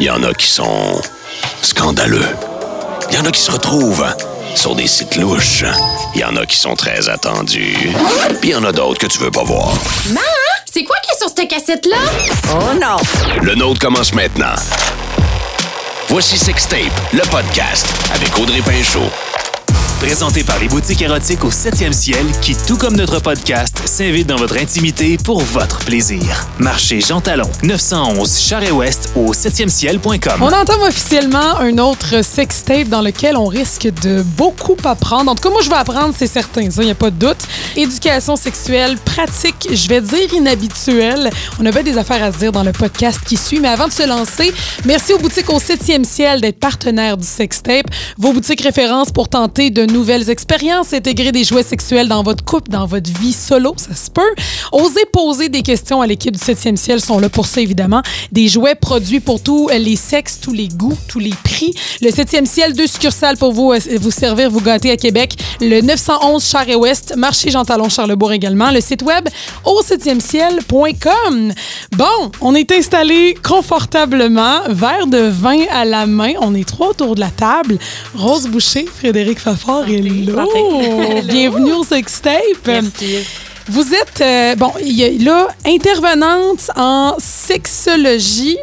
Il y en a qui sont scandaleux. Il y en a qui se retrouvent sur des sites louches. Il y en a qui sont très attendus. Puis il y en a d'autres que tu veux pas voir. Maman, c'est quoi qui est sur cette cassette-là? Oh non! Le nôtre commence maintenant. Voici Sextape, le podcast avec Audrey Pinchot. Présenté par les boutiques érotiques au 7e ciel qui, tout comme notre podcast, s'invitent dans votre intimité pour votre plaisir. Marché Jean Talon, 911 Charest-Ouest au 7e ciel.com. On entame officiellement un autre sextape dans lequel on risque de beaucoup apprendre. En tout cas, moi, je vais apprendre, c'est certain, ça, il n'y a pas de doute. Éducation sexuelle, pratique, je vais dire inhabituelle. On avait des affaires à se dire dans le podcast qui suit, mais avant de se lancer, merci aux boutiques au 7e ciel d'être partenaires du sextape. Vos boutiques références pour tenter de nouvelles expériences, intégrer des jouets sexuels dans votre couple, dans votre vie solo, ça se peut. Osez poser des questions à l'équipe du 7e ciel, sont là pour ça, évidemment. Des jouets produits pour tous les sexes, tous les goûts, tous les prix. Le 7e ciel, deux succursales pour vous, euh, vous servir, vous gâter à Québec. Le 911 Char et Ouest, marché Jean Talon Charlebourg également. Le site web au 7e ciel.com. Bon, on est installé confortablement, verre de vin à la main. On est trois autour de la table. Rose Boucher, Frédéric Fafard Hello. Bienvenue au Sextape. Merci. Vous êtes, euh, bon, il y a là, intervenante en sexologie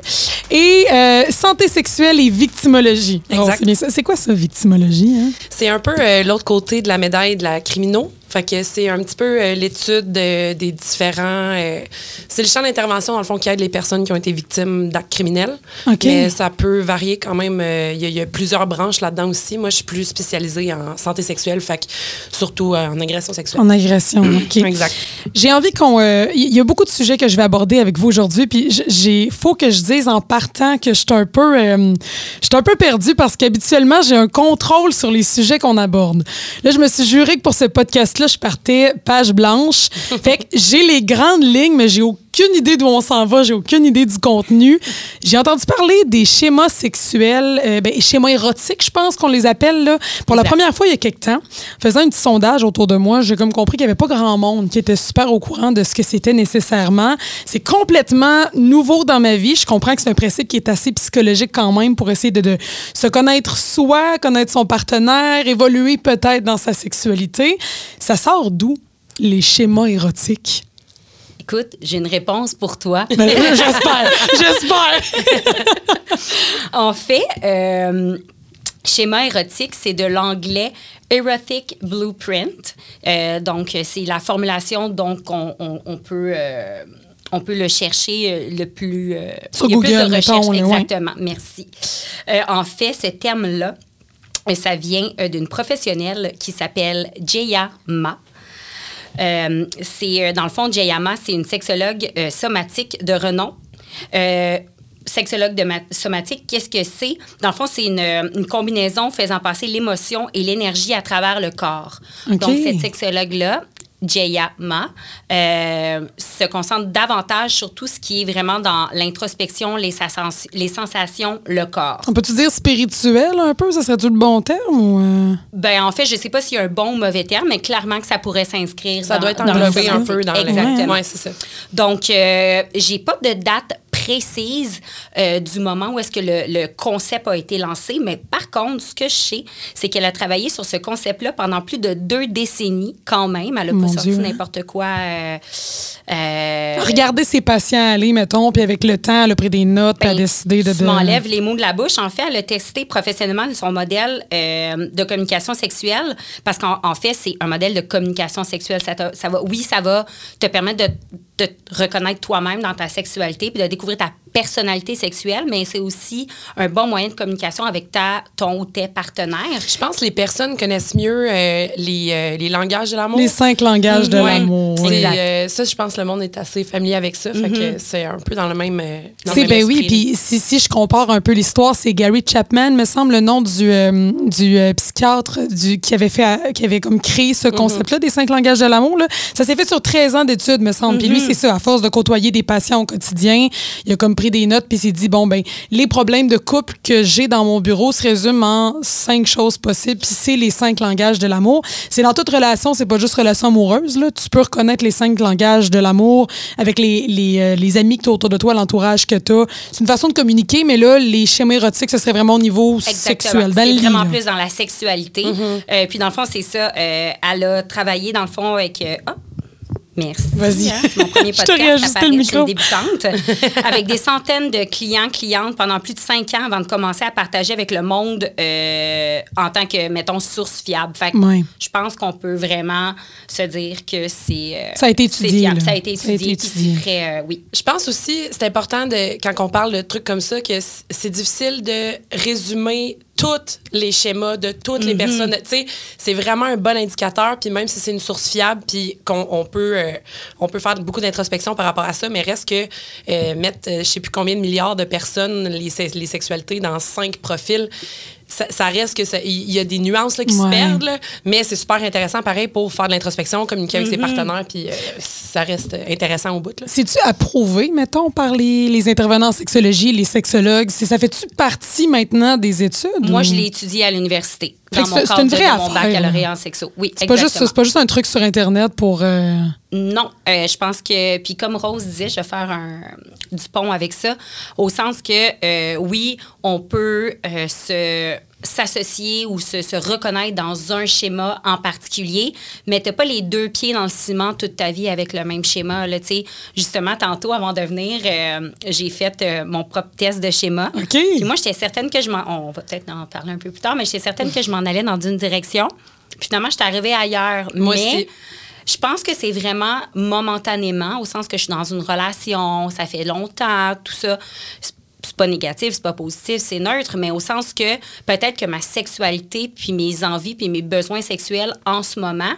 et euh, santé sexuelle et victimologie. Exact. ça. C'est quoi ça, victimologie? Hein? C'est un peu euh, l'autre côté de la médaille de la criminaux. Fait que c'est un petit peu euh, l'étude de- des différents. euh, c'est le champ d'intervention, dans le fond, qui aide les personnes qui ont été victimes d'actes criminels. OK. Mais ça peut varier quand même. euh, Il y, a- il y a plusieurs branches là-dedans aussi. Moi, je suis plus spécialisée en santé sexuelle, fait que surtout en agression sexuelle. En agression, OK. Exact. J'ai envie qu'on. euh, Il y a beaucoup de sujets que je vais aborder avec vous aujourd'hui, puis j'ai faut que je dise en partant que je suis un peu, euh, je suis un peu perdue parce qu'habituellement j'ai un contrôle sur les sujets qu'on aborde. Là, je me suis juré que pour ce podcast-là, je partais page blanche. fait que j'ai les grandes lignes, mais j'ai aucune idée d'où on s'en va, j'ai aucune idée du contenu. J'ai entendu parler des schémas sexuels, euh, ben, schémas érotiques, je pense qu'on les appelle là. Pour la première fois il y a quelques temps, faisant un petit sondage autour de moi, j'ai comme compris qu'il n'y avait pas grand monde qui était super au courant de ce que c'était nécessairement. C'est complètement nouveau dans ma vie. Je comprends que c'est un principe qui est assez psychologique quand même pour essayer de, de se connaître soi, connaître son partenaire, évoluer peut-être dans sa sexualité. Ça sort d'où les schémas érotiques? Écoute, j'ai une réponse pour toi. Ben, j'espère, j'espère. en fait, euh, schéma érotique, c'est de l'anglais Erotic Blueprint. Euh, donc, c'est la formulation donc on, on- on peut... euh, on peut le chercher le plus... Sur il y a plus Google, de mettons, recherches. Exactement, merci. En fait, ce terme-là, ça vient d'une professionnelle qui s'appelle Jaya Ma. Euh, c'est euh, dans le fond, Jayama, c'est une sexologue euh, somatique de renom. Euh, sexologue de ma- somatique, qu'est-ce que c'est? Dans le fond, c'est une, euh, une combinaison faisant passer l'émotion et l'énergie à travers le corps. Donc, cette sexologue-là, Jaya Ma, euh, se concentre davantage sur tout ce qui est vraiment dans l'introspection, les, sens- les sensations, le corps. On peut-tu dire spirituel un peu? Ça serait-tu le bon terme? Ou euh? Ben, en fait, je sais pas s'il y a un bon ou mauvais terme, mais clairement que ça pourrait s'inscrire Ça dans- doit être englobé un peu dans le- Exactement. Ouais, c'est ça. Donc, euh, j'ai pas de date précise euh, du moment où est-ce que le, le concept a été lancé, mais par contre, ce que je sais, c'est qu'elle a travaillé sur ce concept-là pendant plus de deux décennies quand même. Elle a Mon pas sorti Dieu. n'importe quoi. euh, euh, Regarder ses patients aller, mettons, puis avec le temps, elle a pris des notes, elle a Ben, décidé de... Tu de- m'enlèves les mots de la bouche. En fait, elle a testé professionnellement son modèle euh, de communication sexuelle parce qu'en en fait, c'est un modèle de communication sexuelle. Ça va, oui, ça va te permettre de, de te reconnaître toi-même dans ta sexualité puis de découvrir ta personnalité sexuelle, mais c'est aussi un bon moyen de communication avec ta, ton ou tes partenaires. Je pense que les personnes connaissent mieux euh, les, euh, les langages de l'amour. Les cinq langages de Ouais. l'amour. Oui. Euh, ça, je pense que le monde est assez familier avec ça. Fait que c'est un peu dans le même. euh, C'est ben oui, puis si, si je compare un peu l'histoire, c'est Gary Chapman, me semble le nom du, euh, du euh, psychiatre du, qui avait fait qui avait comme créé ce concept-là des cinq langages de l'amour. Ça s'est fait sur 13 ans d'études, me semble. Puis lui, c'est ça, à force de côtoyer des patients au quotidien, il a comme pris pris des notes puis s'est dit bon ben les problèmes de couple que j'ai dans mon bureau se résument en cinq choses possibles puis c'est les cinq langages de l'amour. C'est dans toute relation, c'est pas juste relation amoureuse là. Tu peux reconnaître les cinq langages de l'amour avec les, les, euh, les amis que tu as autour de toi, l'entourage que tu as. C'est une façon de communiquer, mais là, les schémas érotiques, ce serait vraiment au niveau sexuel. dans le vraiment là. plus dans la sexualité. Euh, puis dans le fond, c'est ça. euh, elle a travaillé dans le fond avec. euh, Merci. Vas-y. hein, c'est mon premier Je te podcast. le je suis une micro. débutante. avec des centaines de clients, clientes pendant plus de cinq ans avant de commencer à partager avec le monde euh, en tant que, mettons, source fiable. Fait que je pense qu'on peut vraiment se dire que c'est. euh, Ça a été étudié. Ça a été Ça a été étudié. étudié. très. euh, oui. Je pense aussi, c'est important de, quand on parle de trucs comme ça, que c'est difficile de résumer tous les schémas de toutes les personnes. Tu sais, c'est vraiment un bon indicateur, puis même si c'est une source fiable, puis qu'on on peut, euh, on peut faire beaucoup d'introspection par rapport à ça, mais reste que euh, mettre, euh, je sais plus combien de milliards de personnes, les, les sexualités dans cinq profils, ça, ça reste que ça- il y a des nuances là, qui Ouais. se perdent, là, mais c'est super intéressant, pareil, pour faire de l'introspection, communiquer avec ses partenaires, puis euh, ça reste intéressant au bout. C'est-tu approuvé, mettons, par les, les intervenants en sexologie, les sexologues? C'est- Ça fait-tu partie maintenant des études? Moi, ou- je l'ai étudié à l'université. Dans mon cadre une vraie de mon affaire, baccalauréat là. en sexo. Oui, C'est pas, juste, exactement. c'est pas juste un truc sur Internet pour. euh, Non, euh, je pense que, puis comme Rose disait, je vais faire un, du pont avec ça, au sens que, euh, oui, on peut se s'associer ou se, se reconnaître dans un schéma en particulier, mais tu pas les deux pieds dans le ciment toute ta vie avec le même schéma. Là. Justement, tantôt, avant de venir, euh, j'ai fait euh, mon propre test de schéma. OK. Puis moi, j'étais certaine que je m'en... On va peut-être en parler un peu plus tard, mais j'étais certaine que je m'en allais dans une direction. Puis finalement, j'étais arrivée ailleurs. Moi mais aussi. je pense que c'est vraiment momentanément, au sens que je suis dans une relation, ça fait longtemps, tout ça. C'est- pas négatif, c'est pas positif, c'est neutre, mais au sens que peut-être que ma sexualité, puis mes envies, puis mes besoins sexuels en ce moment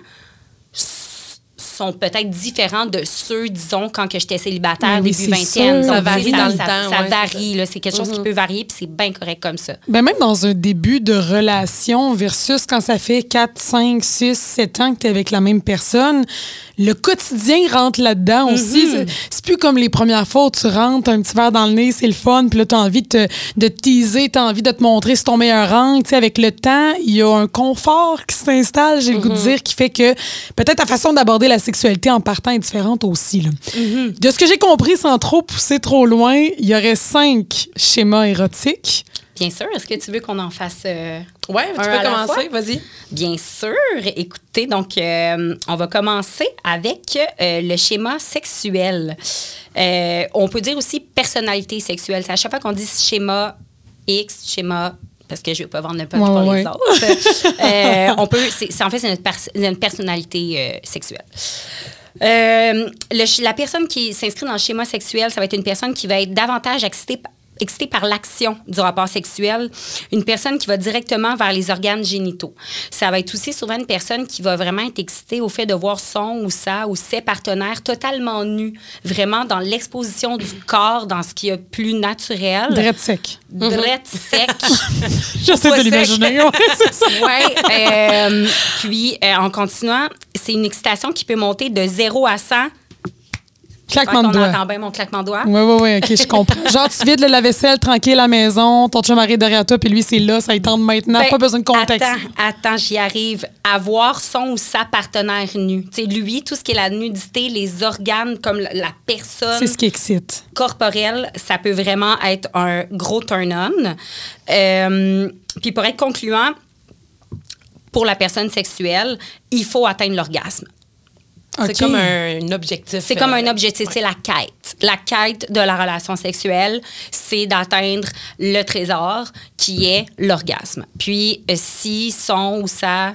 sont peut-être différents de ceux, disons, quand que j'étais célibataire, Oui, début vingtaine. Donc, Ça varie dans le temps, Ça ouais, varie. C'est quelque chose qui peut varier, puis c'est bien correct comme ça. Ben même dans un début de relation versus quand ça fait 4, 5, 6, 7 ans que tu es avec la même personne, le quotidien rentre là-dedans aussi. C'est- C'est plus comme les premières fois où tu rentres, un petit verre dans le nez, c'est le fun, puis là, tu as envie de te, de te teaser, tu as envie de te montrer sur ton meilleur rang. Tu sais, avec le temps, il y a un confort qui s'installe, j'ai le goût de dire, qui fait que peut-être ta façon d'aborder la sexualité en partant est différente aussi. là. De ce que j'ai compris, sans trop pousser trop loin, il y aurait cinq schémas érotiques. Bien sûr, est-ce que tu veux qu'on en fasse euh, Ouais, tu peux commencer, vas-y. Bien sûr. Écoutez, donc, euh, on va commencer avec euh, le schéma sexuel. Euh, on peut dire aussi personnalité sexuelle. C'est à chaque fois qu'on dit schéma X, schéma parce que je ne veux pas vendre le punch Ouais, pour ouais, les autres. Euh, on peut, c'est, en fait, c'est notre, pers- notre personnalité euh, sexuelle. Euh, le la personne qui s'inscrit dans le schéma sexuel, ça va être une personne qui va être davantage excitée, excitée par l'action du rapport sexuel, une personne qui va directement vers les organes génitaux. Ça va être aussi souvent une personne qui va vraiment être excitée au fait de voir son ou sa ou ses partenaires totalement nus, vraiment dans l'exposition du corps, dans ce qui est plus naturel. Drette sec. Drette sec. J'essaie de l'imaginer. ouais, c'est ça. Ouais. euh, puis, euh, en continuant, c'est une excitation qui peut monter de 0 à 100. Claquement de doigts. entend bien mon claquement de doigts. Oui, oui, oui, OK, je comprends. Genre, tu vides le lave-vaisselle tranquille à la maison, ton chum arrive derrière toi, puis lui, c'est là, ça y tente maintenant, Ben, pas besoin de contexte. Attends, attends, j'y arrive. À voir son ou sa partenaire nu. Tu sais, lui, tout ce qui est la nudité, les organes, comme la, la personne C'est ce qui excite. corporelle, ça peut vraiment être un gros turn-on. Euh, puis pour être concluant, pour la personne sexuelle, il faut atteindre l'orgasme. C'est comme un, un objectif. C'est comme euh, un objectif, c'est la quête. La quête de la relation sexuelle, c'est d'atteindre le trésor qui est l'orgasme. Puis, euh, si son ou sa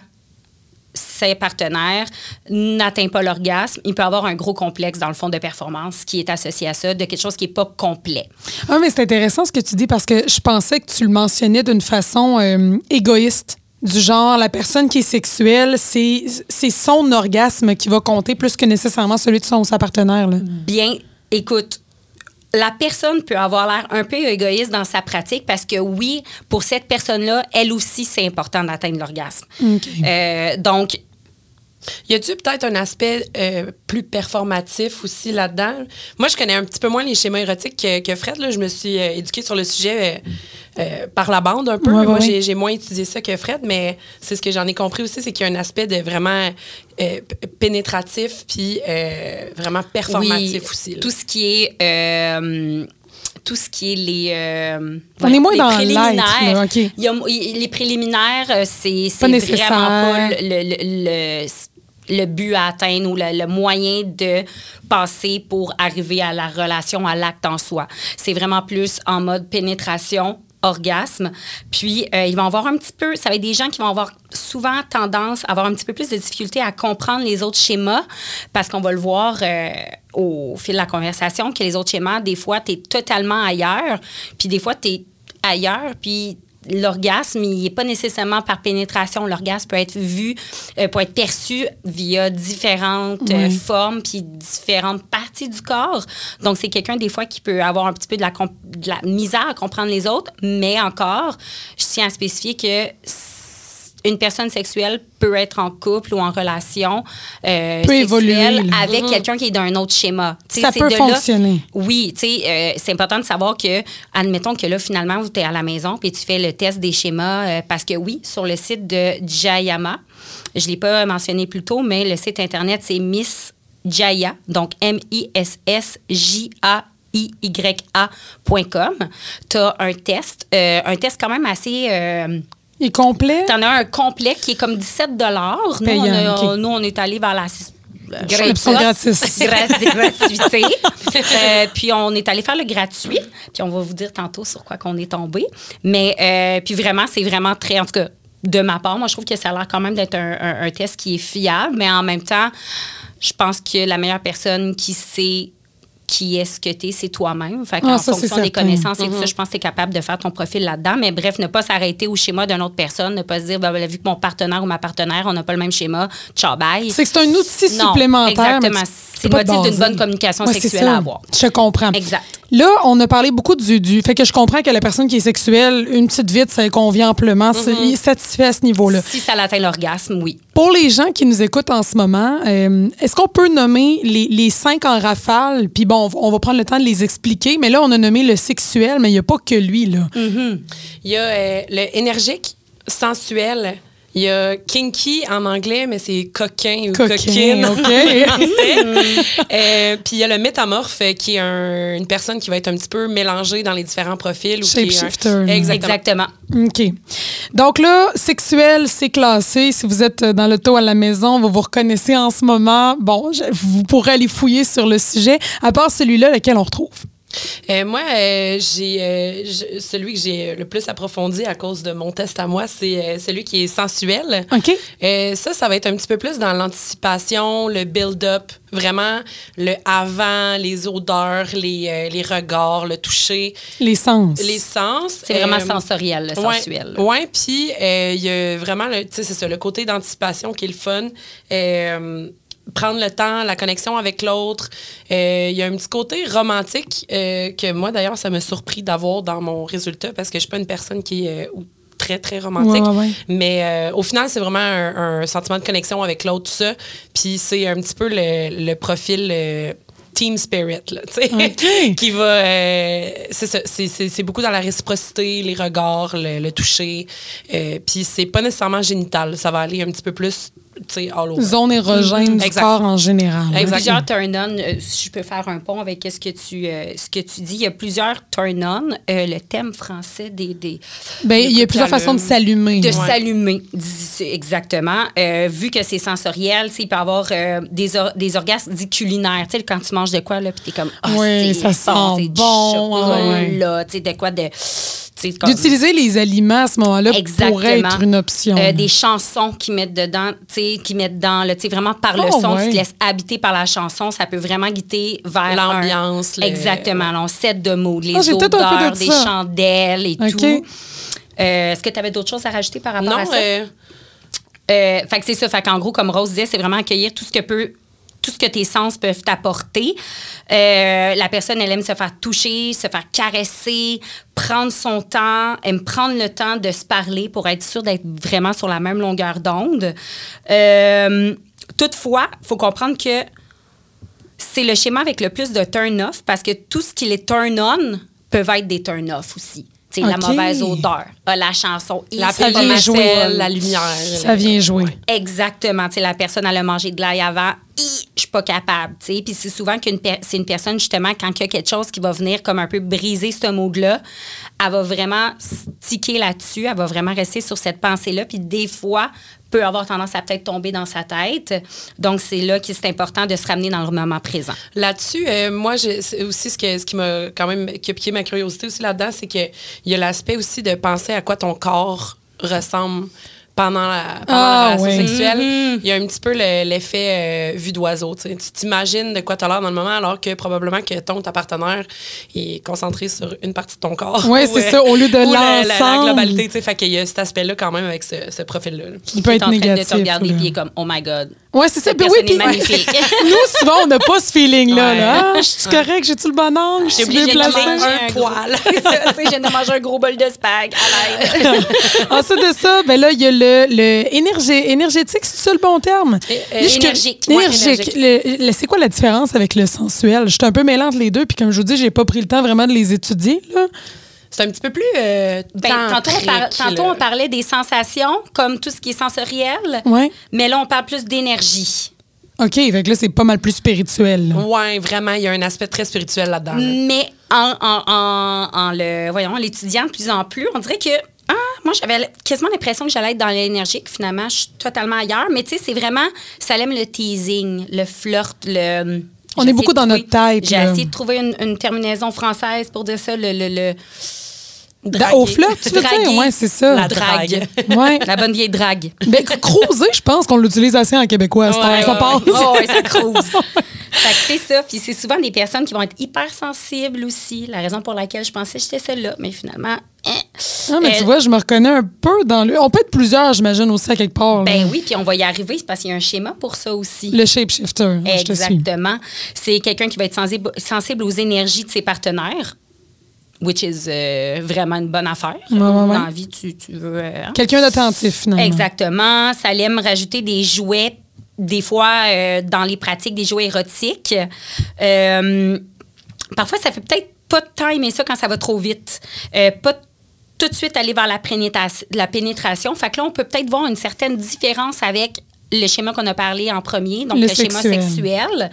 ses partenaires n'atteint pas l'orgasme, il peut avoir un gros complexe dans le fond de performance qui est associé à ça, de quelque chose qui n'est pas complet. Ah, mais c'est intéressant ce que tu dis parce que je pensais que tu le mentionnais d'une façon euh, égoïste. Du genre, la personne qui est sexuelle, c'est c'est son orgasme qui va compter plus que nécessairement celui de son ou sa partenaire. Là. Bien, écoute, la personne peut avoir l'air un peu égoïste dans sa pratique parce que oui, pour cette personne-là, elle aussi, c'est important d'atteindre l'orgasme. Euh, donc, Y a-tu peut-être un aspect euh, plus performatif aussi là-dedans? Moi, je connais un petit peu moins les schémas érotiques que, que Fred. Là. Je me suis euh, éduquée sur le sujet euh, euh, par la bande un peu. Ouais, ouais, Moi, ouais. j'ai- moins étudié ça que Fred, mais c'est ce que j'en ai compris aussi, c'est qu'il y a un aspect de vraiment euh, pénétratif puis euh, vraiment performatif Oui, aussi. là. Tout ce qui est. euh, tout ce qui est les. euh, On est moins les dans préliminaires. l'être, là, OK. Il y a- il- les préliminaires, c'est vraiment pas le, le- le- le but à atteindre ou le, moyen de passer pour arriver à la relation, à l'acte en soi. C'est vraiment plus en mode pénétration orgasme. Puis, euh, ils vont avoir un petit peu, ça va être des gens qui vont avoir souvent tendance à avoir un petit peu plus de difficulté à comprendre les autres schémas parce qu'on va le voir euh, au fil de la conversation que les autres schémas, des fois, tu es totalement ailleurs, puis des fois, tu es ailleurs, puis l'orgasme, il n'est pas nécessairement par pénétration. L'orgasme peut être vu, euh, peut être perçu via différentes euh, formes puis différentes parties du corps. Donc, c'est quelqu'un, des fois, qui peut avoir un petit peu de la, de la misère à comprendre les autres, mais encore, je tiens à spécifier que une personne sexuelle peut être en couple ou en relation euh, Peut sexuelle avec quelqu'un qui est d'un autre schéma. Ça peut de là- fonctionner. oui, tu sais, euh, c'est important de savoir que, admettons que là, finalement, tu es à la maison puis tu fais le test des schémas, euh, parce que oui, sur le site de Jayama, je ne l'ai pas mentionné plus tôt, mais le site Internet, c'est Miss Jaya, donc M-I-S-S-J-A-I-Y-A.com. Tu as un test, euh, un test quand même assez. Euh, Il est complet? T'en as un complet qui est comme 17 Nous, on, Payant, a- ok. nous, on est allé vers la L'option gratis. Gra- gratuité. Euh, puis on est allé faire le gratuit. Puis on va vous dire tantôt sur quoi qu'on est tombé. Mais euh, puis vraiment, c'est vraiment très, en tout cas, de ma part, moi, je trouve que ça a l'air quand même d'être un, un- un test qui est fiable. Mais en même temps, je pense que la meilleure personne qui sait qui est ce que tu es, c'est toi-même. Fait Ah, en ça, c'est fonction des certain. connaissances et tout ça, je pense que tu es capable de faire ton profil là-dedans. Mais bref, ne pas s'arrêter au schéma d'une autre personne, ne pas se dire, ben, ben, vu que mon partenaire ou ma partenaire, on n'a pas le même schéma, ciao, bye. C'est que c'est un outil Non, supplémentaire. exactement. C'est le motif d'une bonne communication Ouais, sexuelle à avoir. Je comprends. Exact. Là, on a parlé beaucoup du, du fait que je comprends que la personne qui est sexuelle, une petite vite, ça convient amplement. Il est satisfait à ce niveau-là. Si ça atteint l'orgasme, oui. Pour les gens qui nous écoutent en ce moment, euh, est-ce qu'on peut nommer les, les cinq en rafale? Puis bon, on va- prendre le temps de les expliquer. Mais là, on a nommé le sexuel, mais il n'y a pas que lui, là. Mm. Il y a euh, le énergique, sensuel. Il y a kinky en anglais, mais c'est coquin ou Coquin, coquine en OK. français. Euh, Puis il y a le métamorphe, euh, qui est un- une personne qui va être un petit peu mélangée dans les différents profils. ou qui est un- Shapeshifter, là. Exactement. Exactement. OK. Donc là, sexuel, c'est classé. Si vous êtes dans le taux à la maison, vous vous reconnaissez en ce moment. Bon, je- vous pourrez aller fouiller sur le sujet. À part celui-là, lequel on retrouve. Euh, moi, euh, j'ai euh, celui que j'ai le plus approfondi à cause de mon test à moi, c'est euh, celui qui est sensuel. OK. Euh, ça, ça va être un petit peu plus dans l'anticipation, le build-up, vraiment le avant, les odeurs, les, euh, les regards, le toucher, Les sens. les sens. C'est vraiment sensoriel, le Ouais, sensuel. Ouais, puis euh, il y a vraiment, le- tu sais, c'est ça, le côté d'anticipation qui est le fun. Prendre le temps, la connexion avec l'autre. Euh, Il y a un petit côté romantique euh, que moi, d'ailleurs, ça m'a surpris d'avoir dans mon résultat parce que je suis pas une personne qui est euh, très, très romantique. Ouais, ouais, ouais. Mais au final, c'est vraiment un, un sentiment de connexion avec l'autre, tout ça. Puis c'est un petit peu le, le profil team spirit, là, tu sais, OK. qui va... euh, c'est beaucoup dans la réciprocité, les regards, le, le toucher. Euh, Puis c'est pas nécessairement génital. Ça va aller un petit peu plus, all over. Zone érogène du Exact. corps en général. Exact. Plusieurs turn-on, euh, si je peux faire un pont avec ce que tu, euh, ce que tu dis, il y a plusieurs turn-on. Euh, le thème français des... des Ben, il y a plusieurs façons de s'allumer. de Ouais. s'allumer, exactement. Euh, vu que c'est sensoriel, il peut y avoir euh, des, or- des orgasmes dits culinaires. Tu sais, quand tu manges de quoi, là, puis t'es comme, ah, Oui, ça bon, sent c'est du bon, chocolat, tu sais, de quoi de... comme- D'utiliser les aliments à ce moment-là pourrait être une option. Euh, des chansons qui mettent dedans, tu sais, qui mettent dans le, tu sais, vraiment par le Oh, son, ouais. tu te laisses habiter par la chanson, ça peut vraiment guider vers L'ambiance, le- Exactement, on set de mots, les peu odeurs, de des ça. chandelles et tout. Euh, Est-ce que tu avais d'autres choses à rajouter par rapport Non, à ça? euh, Euh, fait que c'est ça. Fait qu'en gros, comme Rose disait, c'est vraiment accueillir tout ce que peut tout ce que tes sens peuvent t'apporter. Euh, la personne, elle aime se faire toucher, se faire caresser, prendre son temps, aime prendre le temps de se parler pour être sûr d'être vraiment sur la même longueur d'onde. Euh, toutefois, il faut comprendre que c'est le schéma avec le plus de turn-off parce que tout ce qui est turn-on peuvent être des turn-off aussi. La mauvaise odeur, euh, la chanson. La Ça vient jouer. La lumière. Ça vient jouer. Exactement. Tu sais, la personne, elle a mangé de l'ail avant. Je suis pas capable. Puis c'est souvent qu'une c'est une personne, justement, quand il y a quelque chose qui va venir comme un peu briser ce mood-là, elle va vraiment sticker là-dessus. Elle va vraiment rester sur cette pensée-là. Puis des fois, peut avoir tendance à peut-être tomber dans sa tête. Donc, c'est là que c'est important de se ramener dans le moment présent. Là-dessus, euh, moi, je- aussi ce, que, ce qui m'a quand même qui a piqué ma curiosité aussi là-dedans, c'est qu'il y a l'aspect aussi de penser à quoi ton corps ressemble pendant la, pendant Ah, la relation oui. sexuelle. Mm-hmm. Il y a un petit peu le- l'effet euh, vue d'oiseau. tu t'imagines de quoi tu as l'air dans le moment, alors que probablement que ton ta partenaire est concentré sur une partie de ton corps. Ouais, Ou, c'est euh, ça, au lieu de ou la- la, la l'ensemble. globalité. tu sais. Fait qu'il y a cet aspect-là quand même avec ce, ce profil-là. là. Il peut être en train négatif. de te regarder est comme, oh my God. Ouais, c'est ça. Cette Puis oui, puis magnifique. nous, souvent, on n'a pas ce feeling-là. Ouais. Là. Ah, je suis correct, j'ai-tu le bon angle? Je suis obligée bien de placée. manger Un gros- poil. Je viens de manger un gros bol de spag à l'aide. Ensuite de ça, ben là, il y a le, le énergé- énergétique, c'est ça le bon terme? Là, que- ouais, Énergique. Le- le- c'est quoi la différence avec le sensuel? Je suis un peu mêlante les deux, puis comme je vous dis, j'ai pas pris le temps vraiment de les étudier. Là. C'est un petit peu plus. euh, Ben, tantôt, on par- tantrique, tantôt, là. on parlait des sensations, comme tout ce qui est sensoriel. Ouais. Mais là, on parle plus d'énergie. OK, fait que là, c'est pas mal plus spirituel. Ouais, vraiment, il y a un aspect très spirituel là-dedans. là. Mais en, en, en, en le, voyons, l'étudiant de plus en plus, on dirait que ah, moi, j'avais quasiment l'impression que j'allais être dans l'énergique. Finalement, je suis totalement ailleurs. Mais tu sais, c'est vraiment, ça aime le teasing, le flirt, le. On j'ai est beaucoup essayé de dans trouver- notre tête, J'ai essayé de trouver une, une terminaison française pour dire ça, le. le, le Da- Au flirt, tu veux Draguer. dire? Ouais, c'est ça. La drague. Ouais. La bonne vieille drague. Ben, cruiser, je pense qu'on l'utilise assez en québécois. c'est Ouais, ça ouais, passe. Oh, ouais, ça. Fait que c'est ça. Puis c'est souvent des personnes qui vont être hypersensibles aussi. La raison pour laquelle je pensais que j'étais celle-là. Mais finalement, Ah, mais tu vois, je me reconnais un peu dans le. On peut être plusieurs, j'imagine, aussi à quelque part. là. Ben oui, puis on va y arriver c'est parce qu'il y a un schéma pour ça aussi. Le shapeshifter. Exactement. C'est quelqu'un qui va être sensible, sensible aux énergies de ses partenaires, which is euh, vraiment une bonne affaire. Ouais, ouais, ouais. Dans la vie, tu, tu veux... euh, hein? Quelqu'un d'attentif, finalement. Exactement. Ça aime rajouter des jouets, des fois euh, dans les pratiques, des jouets érotiques. Euh, parfois, ça fait peut-être pas de temps aimer ça quand ça va trop vite. Pas tout de suite aller vers la, pénétration- la pénétration. Fait que là, on peut peut-être voir une certaine différence avec le schéma qu'on a parlé en premier, donc Le le, schéma sexuel.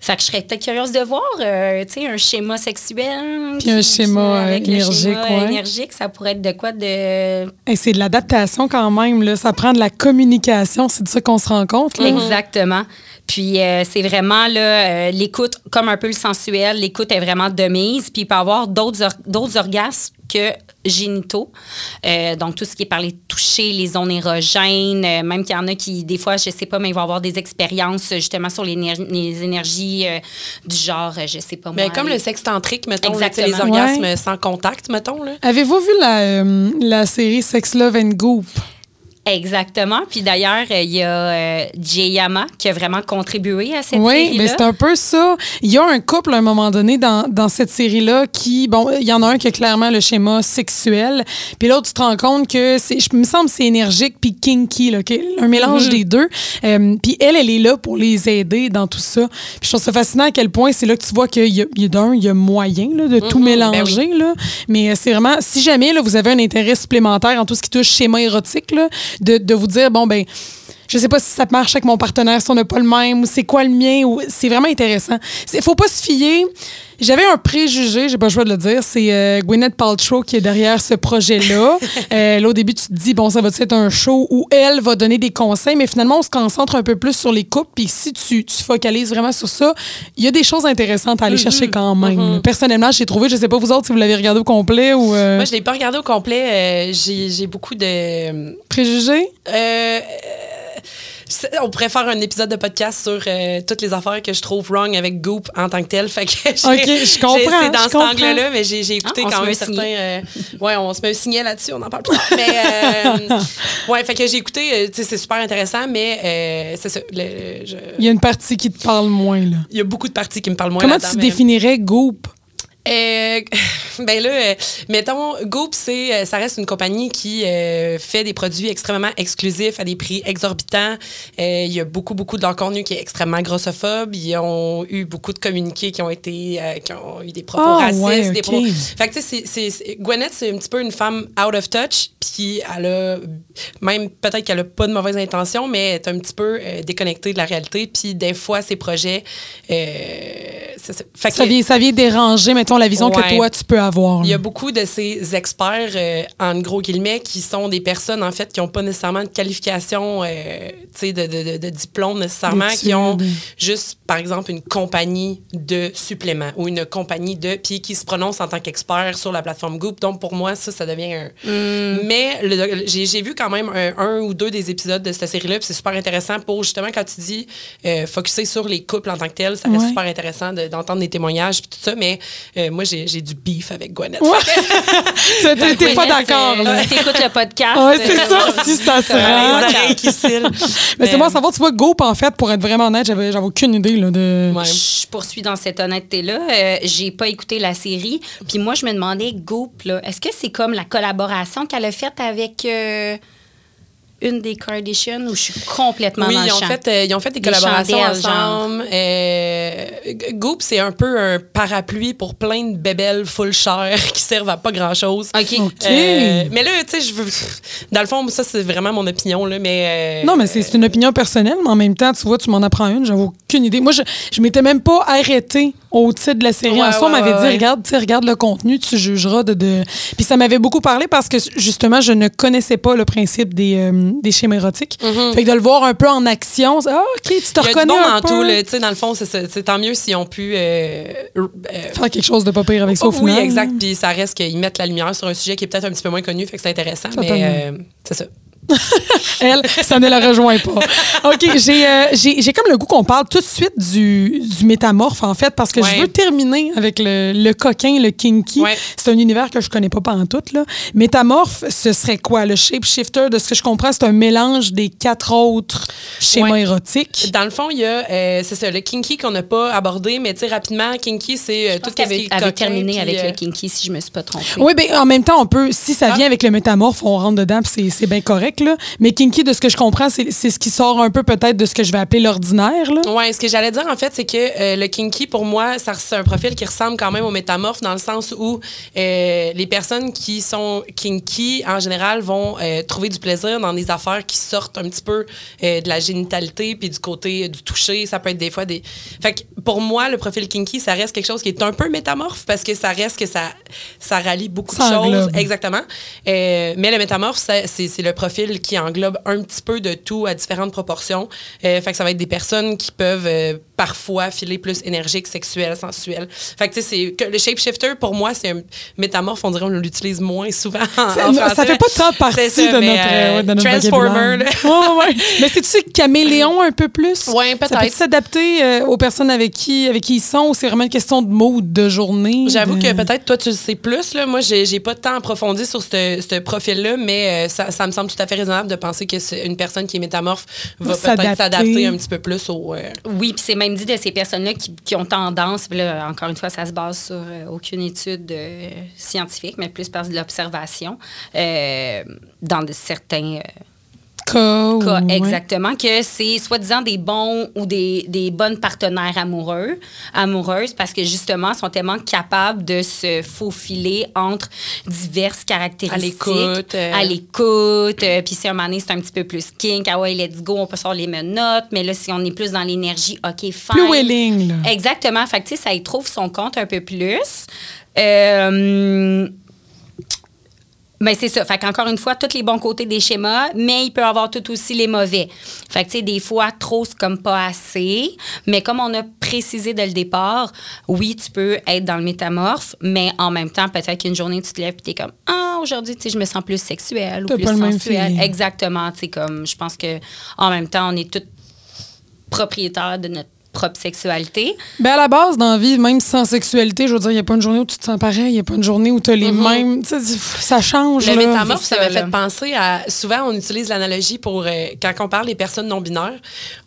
Fait que je serais peut-être curieuse de voir, euh, tu sais, un schéma sexuel. Puis un schéma, euh, avec le énergique, schéma ouais. énergique, ça pourrait être de quoi de Hey, c'est de l'adaptation quand même. Là. Ça prend de la communication. C'est de ça qu'on se rend compte. là. Exactement. Puis euh, c'est vraiment là euh, l'écoute comme un peu le sensuel, l'écoute est vraiment de mise, puis il peut y avoir d'autres or- d'autres orgasmes que génitaux. Euh, donc tout ce qui est par les toucher, les zones érogènes, euh, même qu'il y en a qui des fois je sais pas mais ils vont avoir des expériences justement sur les, éner- les énergies euh, du genre euh, je sais pas moi. Mais comme les- le sexe tantrique, mettons, là, tu sais, les Exactement. orgasmes Ouais. sans contact, mettons. Là. Avez-vous vu la, euh, la série Sex, Love and Goop? Exactement. Puis d'ailleurs, euh, il y a euh, Jay Yama qui a vraiment contribué à cette Oui, série-là. mais c'est un peu ça. Il y a un couple à un moment donné dans, dans cette série-là qui, bon, il y en a un qui a clairement le schéma sexuel, puis l'autre, tu te rends compte que c'est, je me semble, c'est énergique puis kinky, là, un mélange Mm-hmm. des deux. Euh, puis elle, elle est là pour les aider dans tout ça. Puis je trouve ça fascinant à quel point c'est là que tu vois qu'il y a, il y a d'un, il y a moyen là, de tout mélanger, là. Mais c'est vraiment, si jamais là, vous avez un intérêt supplémentaire en tout ce qui touche schéma érotique, là, de, vous dire, bon, ben, je sais pas si ça marche avec mon partenaire, si on n'a pas le même, ou c'est quoi le mien, ou c'est vraiment intéressant. Il faut pas se fier. J'avais un préjugé, j'ai pas le choix de le dire, c'est euh, Gwyneth Paltrow qui est derrière ce projet-là. Euh, là, au début, tu te dis, bon, ça va être un show où elle va donner des conseils, mais finalement, on se concentre un peu plus sur les couples, puis si tu, tu focalises vraiment sur ça, il y a des choses intéressantes à aller chercher quand même. Personnellement, j'ai trouvé, je sais pas vous autres si vous l'avez regardé au complet ou euh, Moi, je l'ai pas regardé au complet. euh, j'ai beaucoup de. préjugés? Euh, on pourrait faire un épisode de podcast sur euh, toutes les affaires que je trouve wrong avec Goop en tant que tel. Fait que Ok, je comprends, C'est dans cet angle-là, mais j'ai écouté Ah, on quand même certains. euh, ouais, on se met un signet là-dessus, on en parle plus. Mais euh, ouais, fait que j'ai écouté. euh, c'est super intéressant, mais c'est ça. le- je- Il y a une partie qui te parle moins, là. Il y a beaucoup de parties qui me parlent moins Comment tu mais- définirais Goop? Euh, ben là, euh, mettons, Goop, c'est, euh, ça reste une compagnie qui euh, fait des produits extrêmement exclusifs à des prix exorbitants. Il y a beaucoup, beaucoup de leur contenu qui est extrêmement grossophobe. Ils ont eu beaucoup de communiqués qui ont été, qui ont eu des propos Ah, racistes. ouais, des ok. propos- Fait que, tu sais, Gwyneth, c'est un petit peu une femme out of touch, puis elle a, même peut-être qu'elle a pas de mauvaises intentions, mais elle est un petit peu euh, déconnectée de la réalité, puis des fois, ses projets. euh, ça. Fait que- Ça vient, ça vient déranger, mettons, la vision que toi, tu peux avoir. il y a beaucoup de ces experts, euh, en gros guillemets, qui sont des personnes, en fait, qui n'ont pas nécessairement de qualification, tu sais, de, de, de- de diplôme nécessairement, qui ont juste, par exemple, une compagnie de suppléments ou une compagnie de, puis qui se prononcent en tant qu'experts sur la plateforme Goop. Donc, pour moi, ça, ça devient un... Mais j'ai vu quand même un, un ou deux des épisodes de cette série-là, puis c'est super intéressant pour, justement, quand tu dis euh, focuser sur les couples en tant que tels, ça reste Ouais. super intéressant de- d'entendre des témoignages, puis tout ça, mais euh, moi, j'ai j'ai du beef avec Gwyneth. Ouais. T'es- pas d'accord, euh, là. Si t'écoutes le podcast. Ouais, c'est ça, si ça se rend. Mais c'est moi à savoir, tu vois, Goop, en fait, pour être vraiment honnête, j'avais j'avais aucune idée là, de. Ouais. Je poursuis dans cette honnêteté-là. Euh, j'ai pas écouté la série. Puis moi, je me demandais, Goop, là, est-ce que c'est comme la collaboration qu'elle a faite avec euh, une des Kardashians ou je suis complètement Oui, dans le ils ont, champ? fait, euh, ils ont fait des, Des collaborations ensemble. Euh, Goop, c'est un peu un parapluie pour plein de bébelles full chair qui servent à pas grand-chose. OK. OK. Euh, mais là, tu sais, je veux. Dans le fond, ça, c'est vraiment mon opinion, là, mais. euh, Non, mais c'est c'est une opinion personnelle, mais en même temps, tu vois, tu m'en apprends une, j'avais aucune idée. Moi, je, je m'étais même pas arrêtée au titre de la série. Ouais, en soi, on m'avait ouais, dit, regarde, regarde le contenu, tu jugeras de, de... Puis ça m'avait beaucoup parlé parce que, justement, je ne connaissais pas le principe des, euh, des schémas érotiques. Fait que de le voir un peu en action, c'est, ah, OK, tu te Mm-hmm. Il y a du reconnais bon un dans peu. tout, sais, dans le fond, c'est tant mieux s'ils ont pu. euh, euh, Faire quelque chose de pas pire avec ça au Oh, oui, final. exact. Puis ça reste qu'ils mettent la lumière sur un sujet qui est peut-être un petit peu moins connu, fait que c'est intéressant. Totalement. Mais euh, c'est ça. Elle, ça ne la rejoint pas. OK, j'ai euh, j'ai- j'ai comme le goût qu'on parle tout de suite du, du métamorphe, en fait, parce que Ouais. je veux terminer avec le, le coquin, le kinky. Ouais. C'est un univers que je connais pas en tout. Là. Métamorphe, ce serait quoi? Le shapeshifter, de ce que je comprends, c'est un mélange des quatre autres schémas Ouais. érotiques. Dans le fond, il y a, euh, c'est ça, le kinky qu'on n'a pas abordé, mais tu sais, rapidement, kinky, c'est euh, tout ce qui avait, est avait coquin, terminé puis, avec euh, le kinky, si je me suis pas trompée. Oui, ben, en même temps, on peut, si ça Ah. vient avec le métamorphe, on rentre dedans, c'est bien correct. Là. Mais kinky, de ce que je comprends, c'est ce qui sort un peu peut-être de ce que je vais appeler l'ordinaire. là. Ouais, ce que j'allais dire en fait, c'est que euh, le kinky pour moi, c'est un profil qui ressemble quand même au métamorphe dans le sens où euh, les personnes qui sont kinky en général vont euh, trouver du plaisir dans des affaires qui sortent un petit peu de la génitalité puis du côté du toucher. Ça peut être des fois des. Fait que pour moi, le profil kinky, ça reste quelque chose qui est un peu métamorphe parce que ça reste que ça ça rallie beaucoup Ça de choses. Exactement. Mais le métamorphe, c'est le profil qui englobe un petit peu de tout à différentes proportions. Euh, fait que ça va être des personnes qui peuvent euh, parfois filer plus énergique, sexuelle, sensuelle. Fait que tu sais, c'est le shapeshifter pour moi c'est un métamorphe. On dirait on l'utilise moins souvent. En, Ça, en ça fait pas tant partie ça, de, mais, notre, euh, ouais, de notre Transformer. Ouais, ouais, ouais. Mais c'est-tu caméléon un peu plus? Ouais, Ça peut-être. peut s'adapter euh, aux personnes avec qui, avec qui ils sont ou c'est vraiment une question de mood, de journée? J'avoue de- que peut-être toi, tu le sais plus. Là. Moi, j'ai pas de temps approfondi sur ce ce profil-là, mais euh, ça, ça me semble tout à fait raisonnable de penser que c'est une personne qui est métamorphe va peut-être s'adapter un petit peu plus au. euh, Oui, puis c'est même dit de ces personnes-là qui, ont tendance, là, encore une fois, ça se base sur euh, aucune étude euh, scientifique, mais plus par de l'observation, euh, dans de certains Cas, cas, ouais. exactement, que c'est soi-disant des bons ou des, des bonnes partenaires amoureux, amoureuses, parce que justement, sont tellement capables de se faufiler entre diverses caractéristiques. À l'écoute, euh. À l'écoute. euh, Puis si un moment donné, c'est un petit peu plus kink, ah ouais, let's go, on peut sortir les menottes. Mais là, si on est plus dans l'énergie, OK, fine. Plus willing, là. Exactement. Fait que, ça y trouve son compte un peu plus. Euh, mais c'est ça. Fait qu'encore une fois, tous les bons côtés des schémas, mais il peut avoir tout aussi les mauvais. Fait que, tu sais, des fois, trop, c'est comme pas assez. Mais comme on a précisé dès le départ, oui, tu peux être dans le métamorphe, mais en même temps, peut-être qu'une journée, tu te lèves et t'es comme, ah, aujourd'hui, tu sais, je me sens plus sexuelle ou plus sensuelle. Exactement. Tu sais, comme, je pense que en même temps, on est tous propriétaires de notre propre sexualité. Ben à la base, dans la vie, même sans sexualité, je veux dire, il n'y a pas une journée où tu te sens pareil, il n'y a pas une journée où tu as les mêmes. Tu sais, ça change. Le métamorphe, ça m'a fait penser à. Souvent, on utilise l'analogie pour. euh, quand on parle des personnes non-binaires,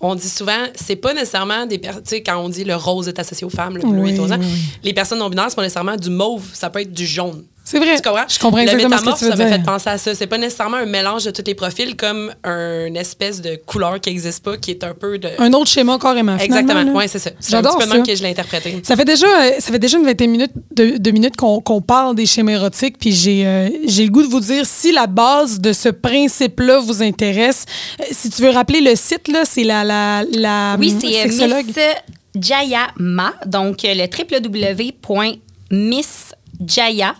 on dit souvent, c'est pas nécessairement des personnes. Tu sais, quand on dit le rose est associé aux femmes, le bleu Oui, est aux hommes, oui. les personnes non-binaires, c'est pas nécessairement du mauve, ça peut être du jaune. C'est vrai. Tu comprends? Je comprends le exactement ce que métamorphe, tu veux ça m'a fait penser à ça. C'est pas nécessairement un mélange de tous les profils comme une espèce de couleur qui n'existe pas, qui est un peu de. Un autre schéma carrément. Exactement. Oui, c'est ça. C'est un J'adore petit peu ça. que je l'ai interprété. Ça fait déjà, euh, ça fait déjà une vingtaine minutes, de, de minutes qu'on parle des schémas érotiques, puis j'ai euh, j'ai le goût de vous dire si la base de ce principe-là vous intéresse. euh, si tu veux rappeler le site, là, c'est la, la, la Oui, hum, c'est euh. Miss Jayama, donc le www.missjaya,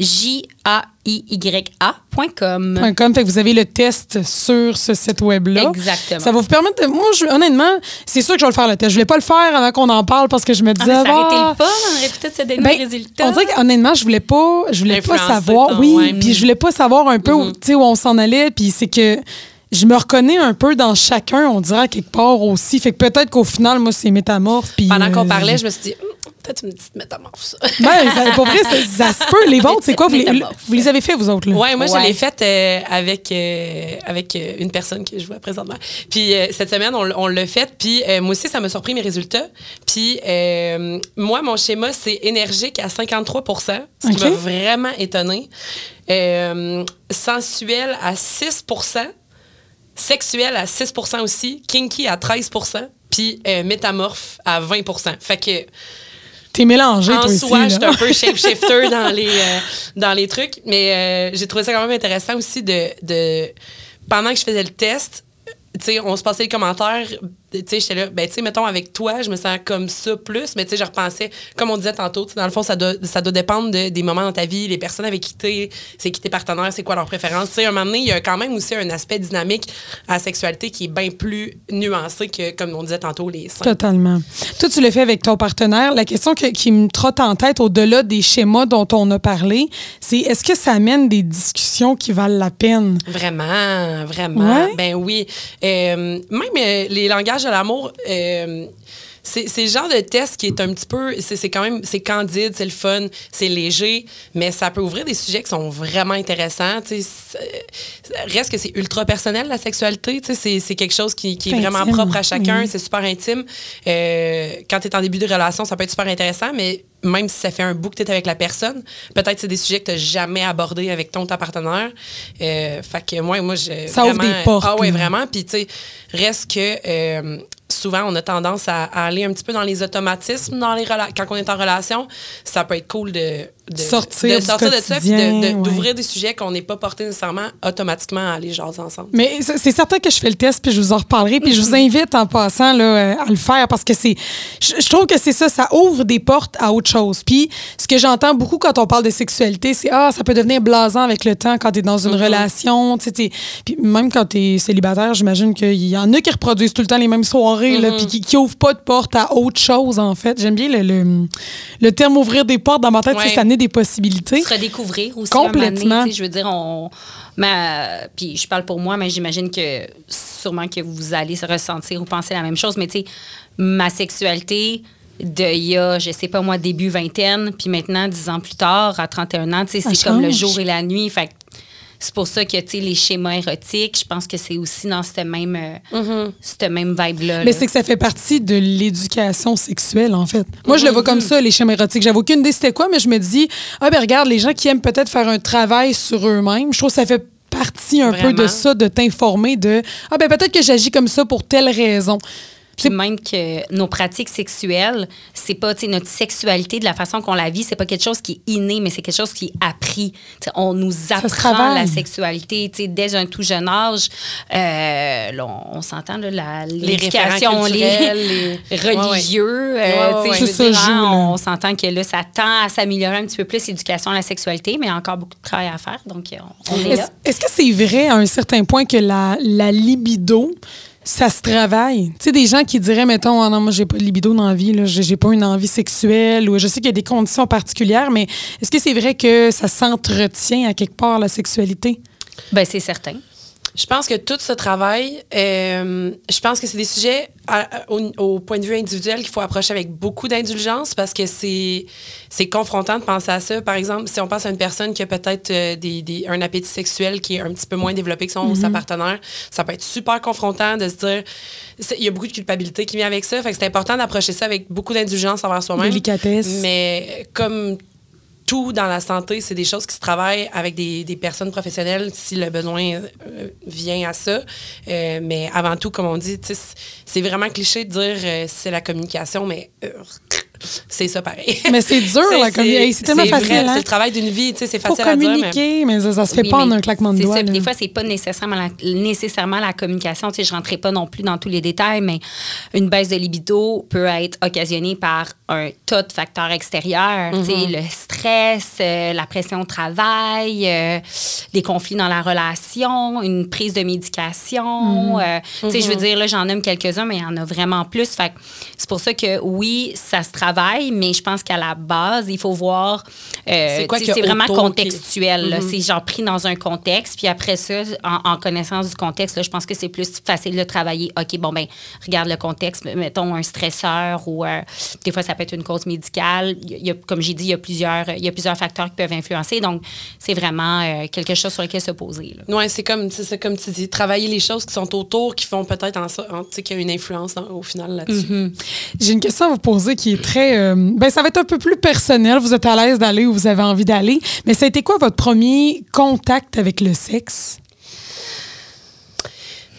J-A-I-Y-A.com. .com, fait que vous avez le test sur ce site web-là. Exactement. Ça va vous permettre de. Moi, je- honnêtement, c'est sûr que je vais le faire le test. Je voulais pas le faire avant qu'on en parle parce que je me Ah, disais. mais ça ah, le fun, on aurait peut-être se donner Ben, le résultat. On dirait qu'honnêtement, je voulais pas, je voulais pas savoir. ton- oui, puis je voulais pas savoir un peu où, tu sais, où on s'en allait. Puis c'est que je me reconnais un peu dans chacun, on dirait quelque part aussi. Fait que peut-être qu'au final, moi, c'est métamorphe. Pendant qu'on euh, parlait, je me suis dit, Hum, peut-être une petite métamorphe, ça. Ben, ça, pour vrai, ça, ça se peut. Les vôtres, c'est quoi? Vous les, Métamorphe. vous les avez fait, vous autres? Là? Ouais, moi, je l'ai faite euh, avec, euh, avec euh, une personne que je vois présentement. Puis euh, cette semaine, on, on l'a faite. Puis euh, moi aussi, ça m'a surpris mes résultats. Puis euh, moi, mon schéma, c'est énergique à 53 ce qui m'a vraiment étonné. Euh, sensuel à 6 sexuel à 6% aussi, kinky à 13% puis euh, métamorphe à 20% Fait que T'es mélangé, en toi soi, j'étais là. un peu shapeshifter dans les euh, dans les trucs, mais euh, j'ai trouvé ça quand même intéressant aussi de, de pendant que je faisais le test, tu sais, on se passait les commentaires, tu sais, j'étais là, ben tu sais, mettons avec toi, je me sens comme ça plus, mais tu sais, je repensais, comme on disait tantôt, dans le fond, ça doit ça doit dépendre de- des moments dans ta vie, les personnes avec qui t'es, c'est qui tes partenaires, c'est quoi leurs préférences, tu sais, à un moment donné, il y a quand même aussi un aspect dynamique à la sexualité qui est bien plus nuancé que comme on disait tantôt les seins. Totalement. Toi, tu le fais avec ton partenaire. La question que- qui me trotte en tête, au-delà des schémas dont on a parlé, c'est est-ce que ça amène des discussions qui valent la peine? Vraiment, vraiment. Ouais? Ben oui. Euh, même euh, les langages de l'amour, euh, c'est le genre de test qui est un petit peu, c'est quand même, c'est candide, c'est le fun, c'est léger, mais ça peut ouvrir des sujets qui sont vraiment intéressants. C'est- reste que c'est ultra personnel la sexualité. Tu sais, c'est quelque chose qui, qui est vraiment propre à chacun. oui. C'est super intime. Euh, quand tu es en début de relation, ça peut être super intéressant, mais même si ça fait un bout que tu avec la personne, peut-être c'est des sujets que tu n'as jamais abordés avec ton ta partenaire. Euh, fait que moi, moi, je. Ça ouvre des portes, Ah oui, là. vraiment. Puis, tu sais, reste que. euh, souvent, on a tendance à, aller un petit peu dans les automatismes dans les quand on est en relation. Ça peut être cool de, de Sortir de sortir de ça puis de- quotidien, de- ouais. d'ouvrir des sujets qu'on n'est pas porté nécessairement automatiquement à aller jaser ensemble. Mais c'est certain que je fais le test, puis je vous en reparlerai. Puis je vous invite en passant là, euh, à le faire parce que c'est. Je, je trouve que c'est ça, ça ouvre des portes à autre chose. Puis ce que j'entends beaucoup quand on parle de sexualité, c'est Ah, ça peut devenir blasant avec le temps quand tu es dans une relation. tu sais, t'es- Puis même quand tu es célibataire, j'imagine qu'il y en a qui reproduisent tout le temps les mêmes soirées, là, puis qui, qui ouvrent pas de porte à autre chose, en fait. J'aime bien le, le, le terme ouvrir des portes dans ma tête, Ouais. c'est ça des possibilités. se redécouvrir aussi Complètement. donné, je veux dire on puis je parle pour moi mais j'imagine que sûrement que vous allez se ressentir ou penser la même chose mais tu sais ma sexualité de il y a, je sais pas moi, début vingtaine, puis maintenant, dix ans plus tard, à 31 ans, tu sais, c'est comme le jour et la nuit. Fait que c'est pour ça que, tu sais, les schémas érotiques, je pense que c'est aussi dans cette même, euh, cette même vibe-là. Mais là. c'est que ça fait partie de l'éducation sexuelle, en fait. Moi, je le vois Mm-hmm. comme ça, les schémas érotiques. J'avais aucune idée c'était quoi, mais je me dis, ah ben regarde, les gens qui aiment peut-être faire un travail sur eux-mêmes, je trouve que ça fait partie un peu de ça, de t'informer de, ah ben peut-être que j'agis comme ça pour telle raison. Puis même que nos pratiques sexuelles, c'est pas, tu sais, notre sexualité de la façon qu'on la vit, c'est pas quelque chose qui est inné, mais c'est quelque chose qui est appris. On nous apprend la sexualité, tu sais, dès un tout jeune âge. Euh, là, on, on s'entend, là, la, l'éducation, les, culturels, les- religieux. Ouais, ouais. euh, Ouais, Ça dire, joue, hein, on s'entend que là, ça tend à s'améliorer un petit peu plus l'éducation à la sexualité, mais il y a encore beaucoup de travail à faire. Donc, on, on est Est-ce là. est-ce que c'est vrai à un certain point que la, la libido, ça se travaille? Tu sais, des gens qui diraient, mettons, ah non, moi, j'ai pas de libido dans j'ai pas une envie sexuelle, ou je sais qu'il y a des conditions particulières, mais est-ce que c'est vrai que ça s'entretient à quelque part, la sexualité? Ben, c'est certain. Je pense que tout ce travail, euh, je pense que c'est des sujets à- au, au point de vue individuel qu'il faut approcher avec beaucoup d'indulgence parce que c'est c'est confrontant de penser à ça. Par exemple, si on pense à une personne qui a peut-être euh, des, des- un appétit sexuel qui est un petit peu moins développé que son ou sa partenaire, ça peut être super confrontant de se dire... Il y a beaucoup de culpabilité qui vient avec ça. Fait que c'est important d'approcher ça avec beaucoup d'indulgence envers soi-même. Délicatesse. Mais comme tout dans la santé, c'est des choses qui se travaillent avec des, des personnes professionnelles si le besoin euh, vient à ça. Euh, mais avant tout, comme on dit, c'est- vraiment cliché de dire euh, c'est la communication, mais c'est ça pareil. Mais c'est dur, la commu- hey, c'est tellement facile, hein? C'est le travail d'une vie, c'est facile à dire. mais- communiquer, mais ça, ça se fait Oui, pas en un claquement de doigts. ça. Des fois, c'est pas nécessairement la, nécessairement la communication. Je rentrais pas non plus dans tous les détails, mais une baisse de libido peut être occasionnée par un tas de facteurs extérieurs. Sais, Mm-hmm. le stress, euh, la pression au travail, euh, des conflits dans la relation, une prise de médication. Mm-hmm. euh, tu sais, je veux dire, là, j'en nomme quelques-uns, mais il y en a vraiment plus. Fait c'est pour ça que oui, ça se travaille, mais je pense qu'à la base, il faut voir. euh, C'est quoi C'est vraiment qui- contextuel. là. C'est genre pris dans un contexte. Puis après ça, en, en connaissance du contexte, là, je pense que c'est plus facile de travailler. OK, bon, ben regarde le contexte. Mettons un stresseur ou des fois, ça peut être une cause médicale. Il y a- comme j'ai dit, il y, a plusieurs, il y a plusieurs facteurs qui peuvent influencer. Donc, c'est vraiment euh, quelque chose sur lequel se poser. Ouais, c'est comme, comme tu dis, travailler les choses qui sont autour, qui font peut-être en en- tu sais, qu'il y a une influence dans- au final là-dessus. J'ai une question à vous poser qui est très. euh, ben, ça va être un peu plus personnel. Vous êtes à l'aise d'aller où vous avez envie d'aller. Mais ça a été quoi votre premier contact avec le sexe?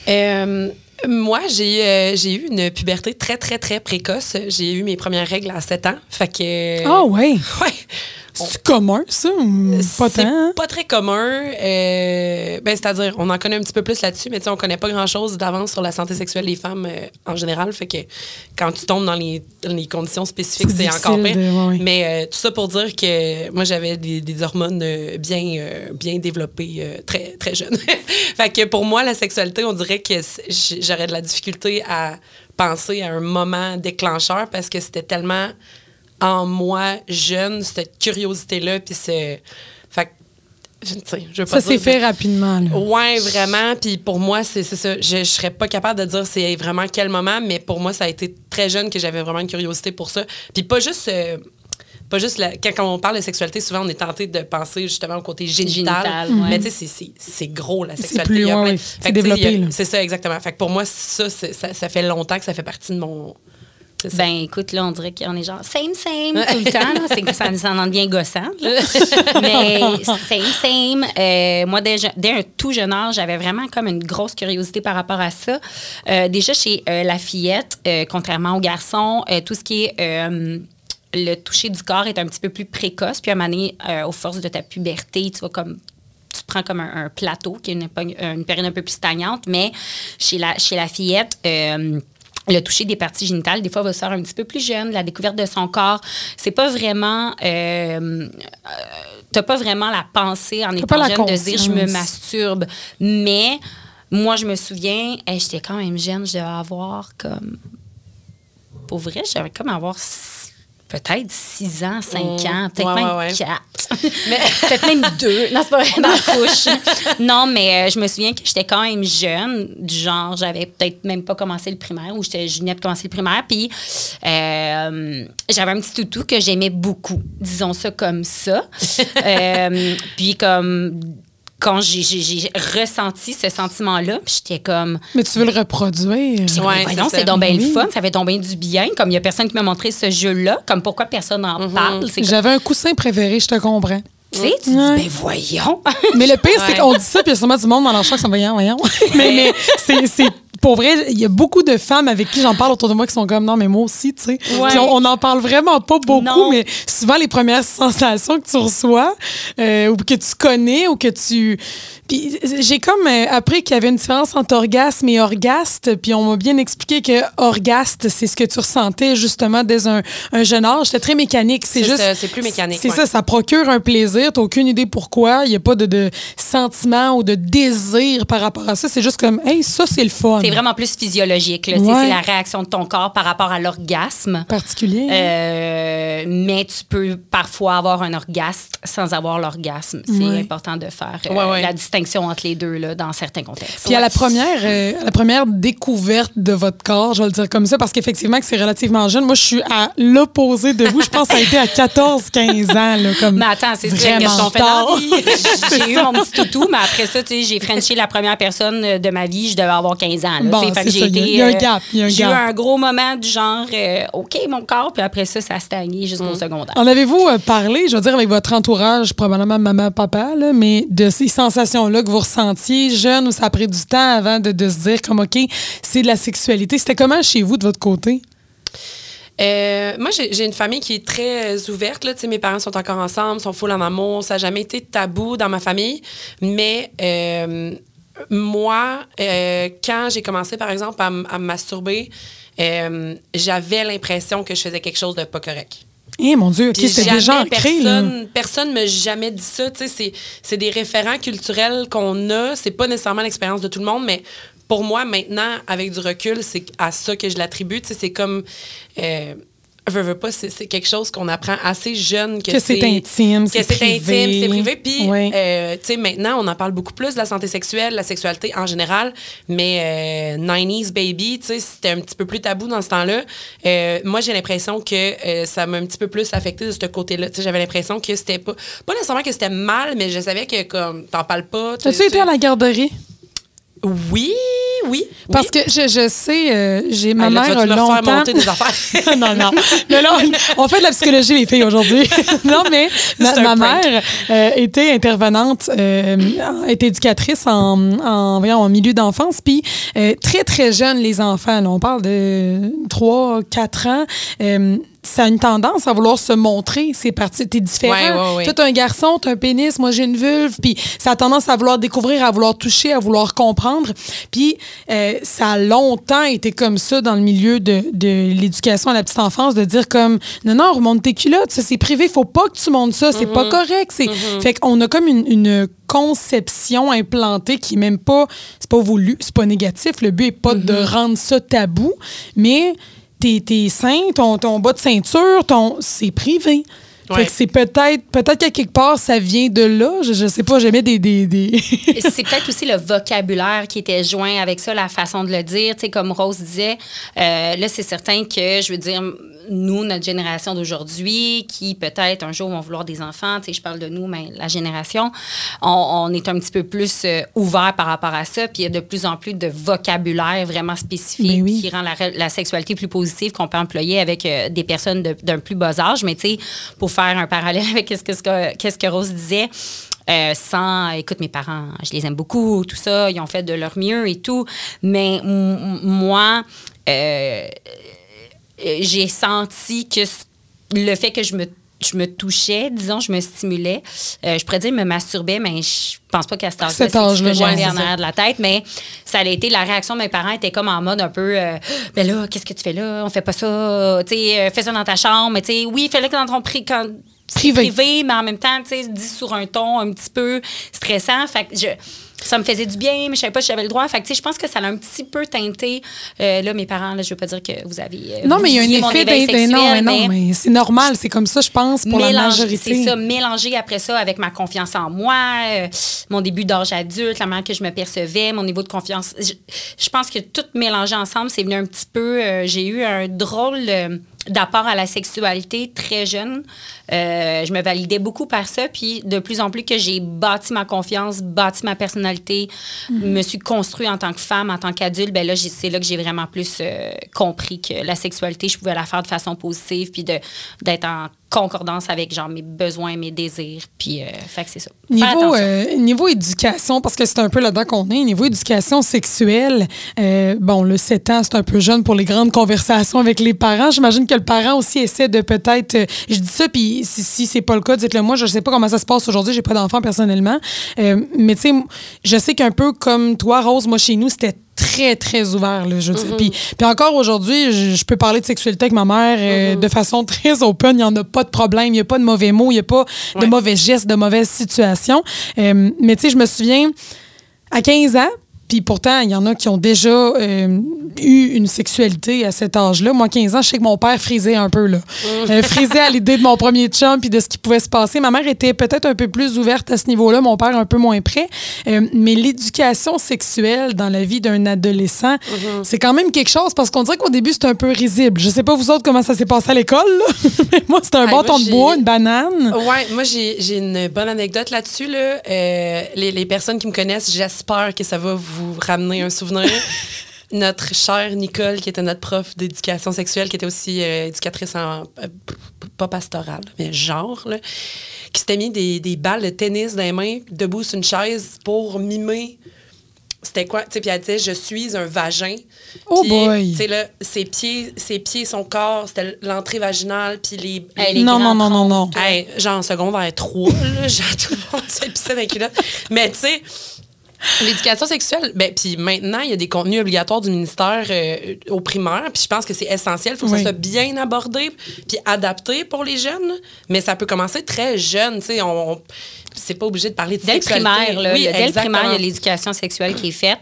Euh, moi, j'ai euh, j'ai eu une puberté très, très, très précoce. J'ai eu mes premières règles à 7 ans. Fait que. Ah, ouais. Ouais. C'est commun, ça? Pas tant? pas très commun. euh, ben, C'est-à-dire, on en connaît un petit peu plus là-dessus, mais on connaît pas grand-chose d'avance sur la santé sexuelle des femmes euh, en général. Fait que quand tu tombes dans les, dans les conditions spécifiques, C'est encore pire. de- ouais, ouais. Mais euh, tout ça pour dire que moi, j'avais des, des hormones bien, bien développées très, très jeune. fait que pour moi, la sexualité, on dirait que j'aurais de la difficulté à penser à un moment déclencheur parce que c'était tellement en moi, jeune, cette curiosité-là, puis ce... Fait que, tu sais, je veux pas Ça s'est fait rapidement. Là. Ouais, vraiment. Puis pour moi, c'est c'est ça. Je, je serais pas capable de dire c'est vraiment quel moment, mais pour moi, ça a été très jeune que j'avais vraiment une curiosité pour ça. Puis pas juste. euh, pas juste la- quand, quand on parle de sexualité, souvent on est tenté de penser justement au côté génital. Génital, ouais. Mais tu sais, c'est- c'est- c'est gros la C'est sexualité. C'est développé. C'est ça, exactement. Fait que pour moi, ça, ça fait longtemps que ça fait partie de mon. Ben, écoute, là, on dirait qu'on est genre same, same tout le temps. C'est que ça, ça en devient gossant. Mais same, same. Euh, moi, dès, un tout jeune âge, j'avais vraiment comme une grosse curiosité par rapport à ça. Euh, déjà, chez euh, la fillette, contrairement aux garçons, tout ce qui est. le toucher du corps est un petit peu plus précoce. Puis à un moment donné, aux forces de ta puberté, tu vas comme tu prends comme un, un plateau qui est une, une période un peu plus stagnante, mais chez la, chez la fillette, le toucher des parties génitales, des fois, va se faire un petit peu plus jeune. La découverte de son corps, c'est pas vraiment. Euh, euh, T'as pas vraiment la pensée en étant jeune de dire je me masturbe. Mais moi, je me souviens, hey, j'étais quand même jeune, je devais avoir comme. Pour vrai, j'avais comme avoir peut-être 6 ans, 5 ans, peut-être Ouais, même ouais, ouais. 4. mais peut-être même 2. Non, c'est pas vrai, dans la couche. Non, mais euh, je me souviens que j'étais quand même jeune, du genre, j'avais peut-être même pas commencé le primaire ou j'étais je venais de commencer le primaire. Puis euh, j'avais un petit toutou que j'aimais beaucoup, disons ça comme ça. Euh, puis comme quand j'ai- ressenti ce sentiment-là, puis j'étais comme, Mais tu veux le reproduire. J'étais comme, Ouais, voyons, c'est donc bien le fun, ça fait donc bien du bien. Comme il y a personne qui m'a montré ce jeu-là, comme pourquoi personne n'en parle. C'est comme, J'avais un coussin préféré, je te comprends. Tu sais, tu dis, Ouais. ben voyons. Mais le pire, c'est qu'on dit ça, puis il y a sûrement du monde dans champ qui sont voyons, voyons. mais mais c'est, c'est- pour vrai, il y a beaucoup de femmes avec qui j'en parle autour de moi qui sont comme non, mais moi aussi, tu sais. Ouais. On n'en parle vraiment pas beaucoup, Non. mais souvent les premières sensations que tu reçois euh, ou que tu connais ou que tu. Puis j'ai comme euh, appris qu'il y avait une différence entre orgasme et orgaste, puis on m'a bien expliqué que orgaste, c'est ce que tu ressentais justement dès un, un jeune âge. C'était très mécanique. C'est juste. c'est plus mécanique, C'est ouais. ça, ça procure un plaisir. T'as aucune idée pourquoi. Il n'y a pas de, de sentiment ou de désir par rapport à ça. C'est juste comme, hey, ça, c'est le fun. C'est vraiment plus physiologique. Ouais. C'est la réaction de ton corps par rapport à l'orgasme. Particulier. Euh, mais tu peux parfois avoir un orgasme sans avoir l'orgasme. C'est Ouais. important de faire euh, Ouais, ouais. la distinction entre les deux là, dans certains contextes. Puis à la première, euh, à la première découverte de votre corps, je vais le dire comme ça, parce qu'effectivement que c'est relativement jeune. Moi, je suis à l'opposé de vous. Je pense que ça a été à 14-15 ans, là, comme Mais attends, c'est sûr dans? J'ai eu mon petit toutou, mais après ça, tu sais, j'ai frenché la première personne euh, de ma vie, je devais avoir 15 ans. là, Bon, tu sais. Fait que c'est j'ai il y a- été, il y a un euh, gap, J'ai eu un gros moment du genre, euh, OK, mon corps, puis après ça, ça a stagné jusqu'au secondaire. En avez-vous parlé, je veux dire, avec votre entourage, probablement maman, papa, là, mais de ces sensations-là que vous ressentiez jeune ou ça a pris du temps avant de, de se dire comme, OK, c'est de la sexualité. C'était comment chez vous de votre côté? Euh, moi, j'ai une famille qui est très euh, ouverte. Là. Mes parents sont encore ensemble, sont full en amour. Ça n'a jamais été tabou dans ma famille. Mais euh, moi, euh, quand j'ai commencé, par exemple, à, me masturber, j'avais l'impression que je faisais quelque chose de pas correct. Eh mon Dieu, OK, Puis c'était jamais déjà personne, personne m'a jamais dit ça. C'est, c'est des référents culturels qu'on a. C'est pas nécessairement l'expérience de tout le monde, mais pour moi, maintenant, avec du recul, c'est à ça que je l'attribue. C'est comme. Euh, veux, veux pas, c'est, quelque chose qu'on apprend assez jeune que, Que c'est intime, que c'est intime, c'est privé. Puis, euh, tu sais, maintenant, on en parle beaucoup plus de la santé sexuelle, la sexualité en général, mais euh, 90s baby, tu sais, c'était un petit peu plus tabou dans ce temps-là. Euh, moi, j'ai l'impression que euh, ça m'a un petit peu plus affecté de ce côté-là. Tu sais, j'avais l'impression que c'était pas, pas nécessairement que c'était mal, mais je savais que comme t'en parles pas. tu- As-tu tu- été à la garderie? Oui, oui. Parce oui. que je, je sais, euh, j'ai ma là, tu mère refaire longtemps. monter des affaires? non, non. Mais là, on on fait de la psychologie, les filles, aujourd'hui. non, mais ma, mère euh, était intervenante, euh, était éducatrice en, en, voyons, en milieu d'enfance. Puis, euh, très, très jeune, les enfants, là, on parle de 3, 4 ans. Ça a une tendance à vouloir se montrer. C'est parti. T'es différent. Ouais, ouais, ouais. Toi, un garçon, t'as un pénis, moi, j'ai une vulve. Puis, ça a tendance à vouloir découvrir, à vouloir toucher, à vouloir comprendre. Puis, euh, ça a longtemps été comme ça dans le milieu de, de l'éducation à la petite enfance, de dire comme, non, non, remonte tes culottes, ça, c'est privé, faut pas que tu montes ça, c'est Mm-hmm. pas correct. C'est... Fait qu'on a comme une, une conception implantée qui est même pas, c'est pas voulu, c'est pas négatif. Le but est pas de Mm-hmm. rendre ça tabou, mais tes, tes seins, ton, ton bas de ceinture, ton, c'est privé. Fait Ouais. que c'est peut-être, peut-être qu'à quelque part, ça vient de là. Je, je sais pas, j'aimais des. des, des... c'est peut-être aussi le vocabulaire qui était joint avec ça, la façon de le dire. Tu sais, comme Rose disait, euh, là, c'est certain que, je veux dire, nous, notre génération d'aujourd'hui, qui peut-être un jour vont vouloir des enfants, tu sais, je parle de nous, mais la génération, on, on est un petit peu plus euh, ouvert par rapport à ça, puis il y a de plus en plus de vocabulaire vraiment spécifique oui. qui rend la, la sexualité plus positive qu'on peut employer avec euh, des personnes de- d'un plus bas âge. Mais tu sais, pour faire un parallèle avec ce que, Rose disait, euh, sans, écoute, mes parents, je les aime beaucoup, tout ça, ils ont fait de leur mieux et tout, mais moi, euh, j'ai senti que le fait que je me je me touchais, disons, je me stimulais. Euh, je pourrais dire me masturbais, mais je pense pas qu'à cet âge-là, c'est ce que j'avais en arrière de la tête. Mais ça a été, la réaction de mes parents était comme en mode un peu, euh, ben là, qu'est-ce que tu fais là? On fait pas ça. Tu sais, euh, fais ça dans ta chambre. Mais tu sais, oui, fais-le dans ton pri- quand, Privé. privé, mais en même temps, tu sais, dit sur un ton un petit peu stressant. Fait que je, ça me faisait du bien, mais je savais pas si j'avais le droit. Fait que, tu sais, je pense que ça l'a un petit peu teinté. Euh, là, mes parents, là, je veux pas dire que vous avez. euh, non, mais il y a un effet non, mais sexuel, non, mais- mais c'est normal, c'est comme ça, je pense, pour la mélange- majorité. C'est ça, mélanger après ça avec ma confiance en moi, euh, mon début d'âge adulte, la manière que je me percevais, mon niveau de confiance. Je, je pense que tout mélangé ensemble, c'est venu un petit peu. euh, J'ai eu un drôle d'apport à la sexualité très jeune. Euh, je me validais beaucoup par ça, puis de plus en plus que j'ai bâti ma confiance, bâti ma personnalité, me suis construit en tant que femme, en tant qu'adulte, ben là, c'est là que j'ai vraiment plus euh, compris que la sexualité, je pouvais la faire de façon positive, puis de- d'être en concordance avec genre mes besoins, mes désirs, puis euh, fait que c'est ça. Niveau, euh, niveau éducation, parce que c'est un peu là-dedans qu'on est, niveau éducation sexuelle, euh, bon, le 7 ans, c'est un peu jeune pour les grandes conversations avec les parents. J'imagine que le parent aussi essaie de peut-être. je dis ça, puis si, si c'est pas le cas, dites-le moi. Je sais pas comment ça se passe aujourd'hui, j'ai pas d'enfant personnellement. Mais tu sais, je sais qu'un peu comme toi, Rose, moi, chez nous, c'était très, très ouvert. Là, je dire. puis, puis encore aujourd'hui, je, je peux parler de sexualité avec ma mère euh, de façon très open. Il n'y en a pas de problème. Il n'y a pas de mauvais mots. Il n'y a pas de mauvais gestes, de mauvaises situations. Euh, mais tu sais, je me souviens, à 15 ans, Puis pourtant, il y en a qui ont déjà euh, eu une sexualité à cet âge-là. Moi, 15 ans, je sais que mon père frisait un peu, là. Euh, frisait à l'idée de mon premier chum puis de ce qui pouvait se passer. Ma mère était peut-être un peu plus ouverte à ce niveau-là, mon père un peu moins près. Euh, mais l'éducation sexuelle dans la vie d'un adolescent, c'est quand même quelque chose parce qu'on dirait qu'au début, c'est un peu risible. Je sais pas vous autres comment ça s'est passé à l'école, mais moi, c'était un Hey, bâton de bois, une banane. Ouais, moi j'ai une bonne anecdote là-dessus. Là. Les, les personnes qui me connaissent, j'espère que ça va vous ramener un souvenir. notre chère Nicole, qui était notre prof d'éducation sexuelle, qui était aussi euh, éducatrice en euh, pas pastorale, mais genre, là, qui s'était mis des, des balles de tennis dans les mains, debout sur une chaise pour mimer. C'était quoi? Tu sais, puis elle disait, je suis un vagin. Oh boy. Tu sais, là, ses pieds, ses pieds, son corps, c'était l'entrée vaginale, puis les, Hey, les Non, non, non, non, non. Hey, genre en secondaire 3, là, genre tout le monde se pissait dans les culottes. Mais tu sais, l'éducation sexuelle, ben, puis maintenant, il y a des contenus obligatoires du ministère euh, au primaire, puis je pense que c'est essentiel. Il faut que Oui. ça soit bien abordé, puis adapté pour les jeunes. Mais ça peut commencer très jeune, tu sais. On, on- c'est pas obligé de parler de Dès sexualité. primaire, là, Oui, dès le primaire, il y a l'éducation sexuelle qui est faite.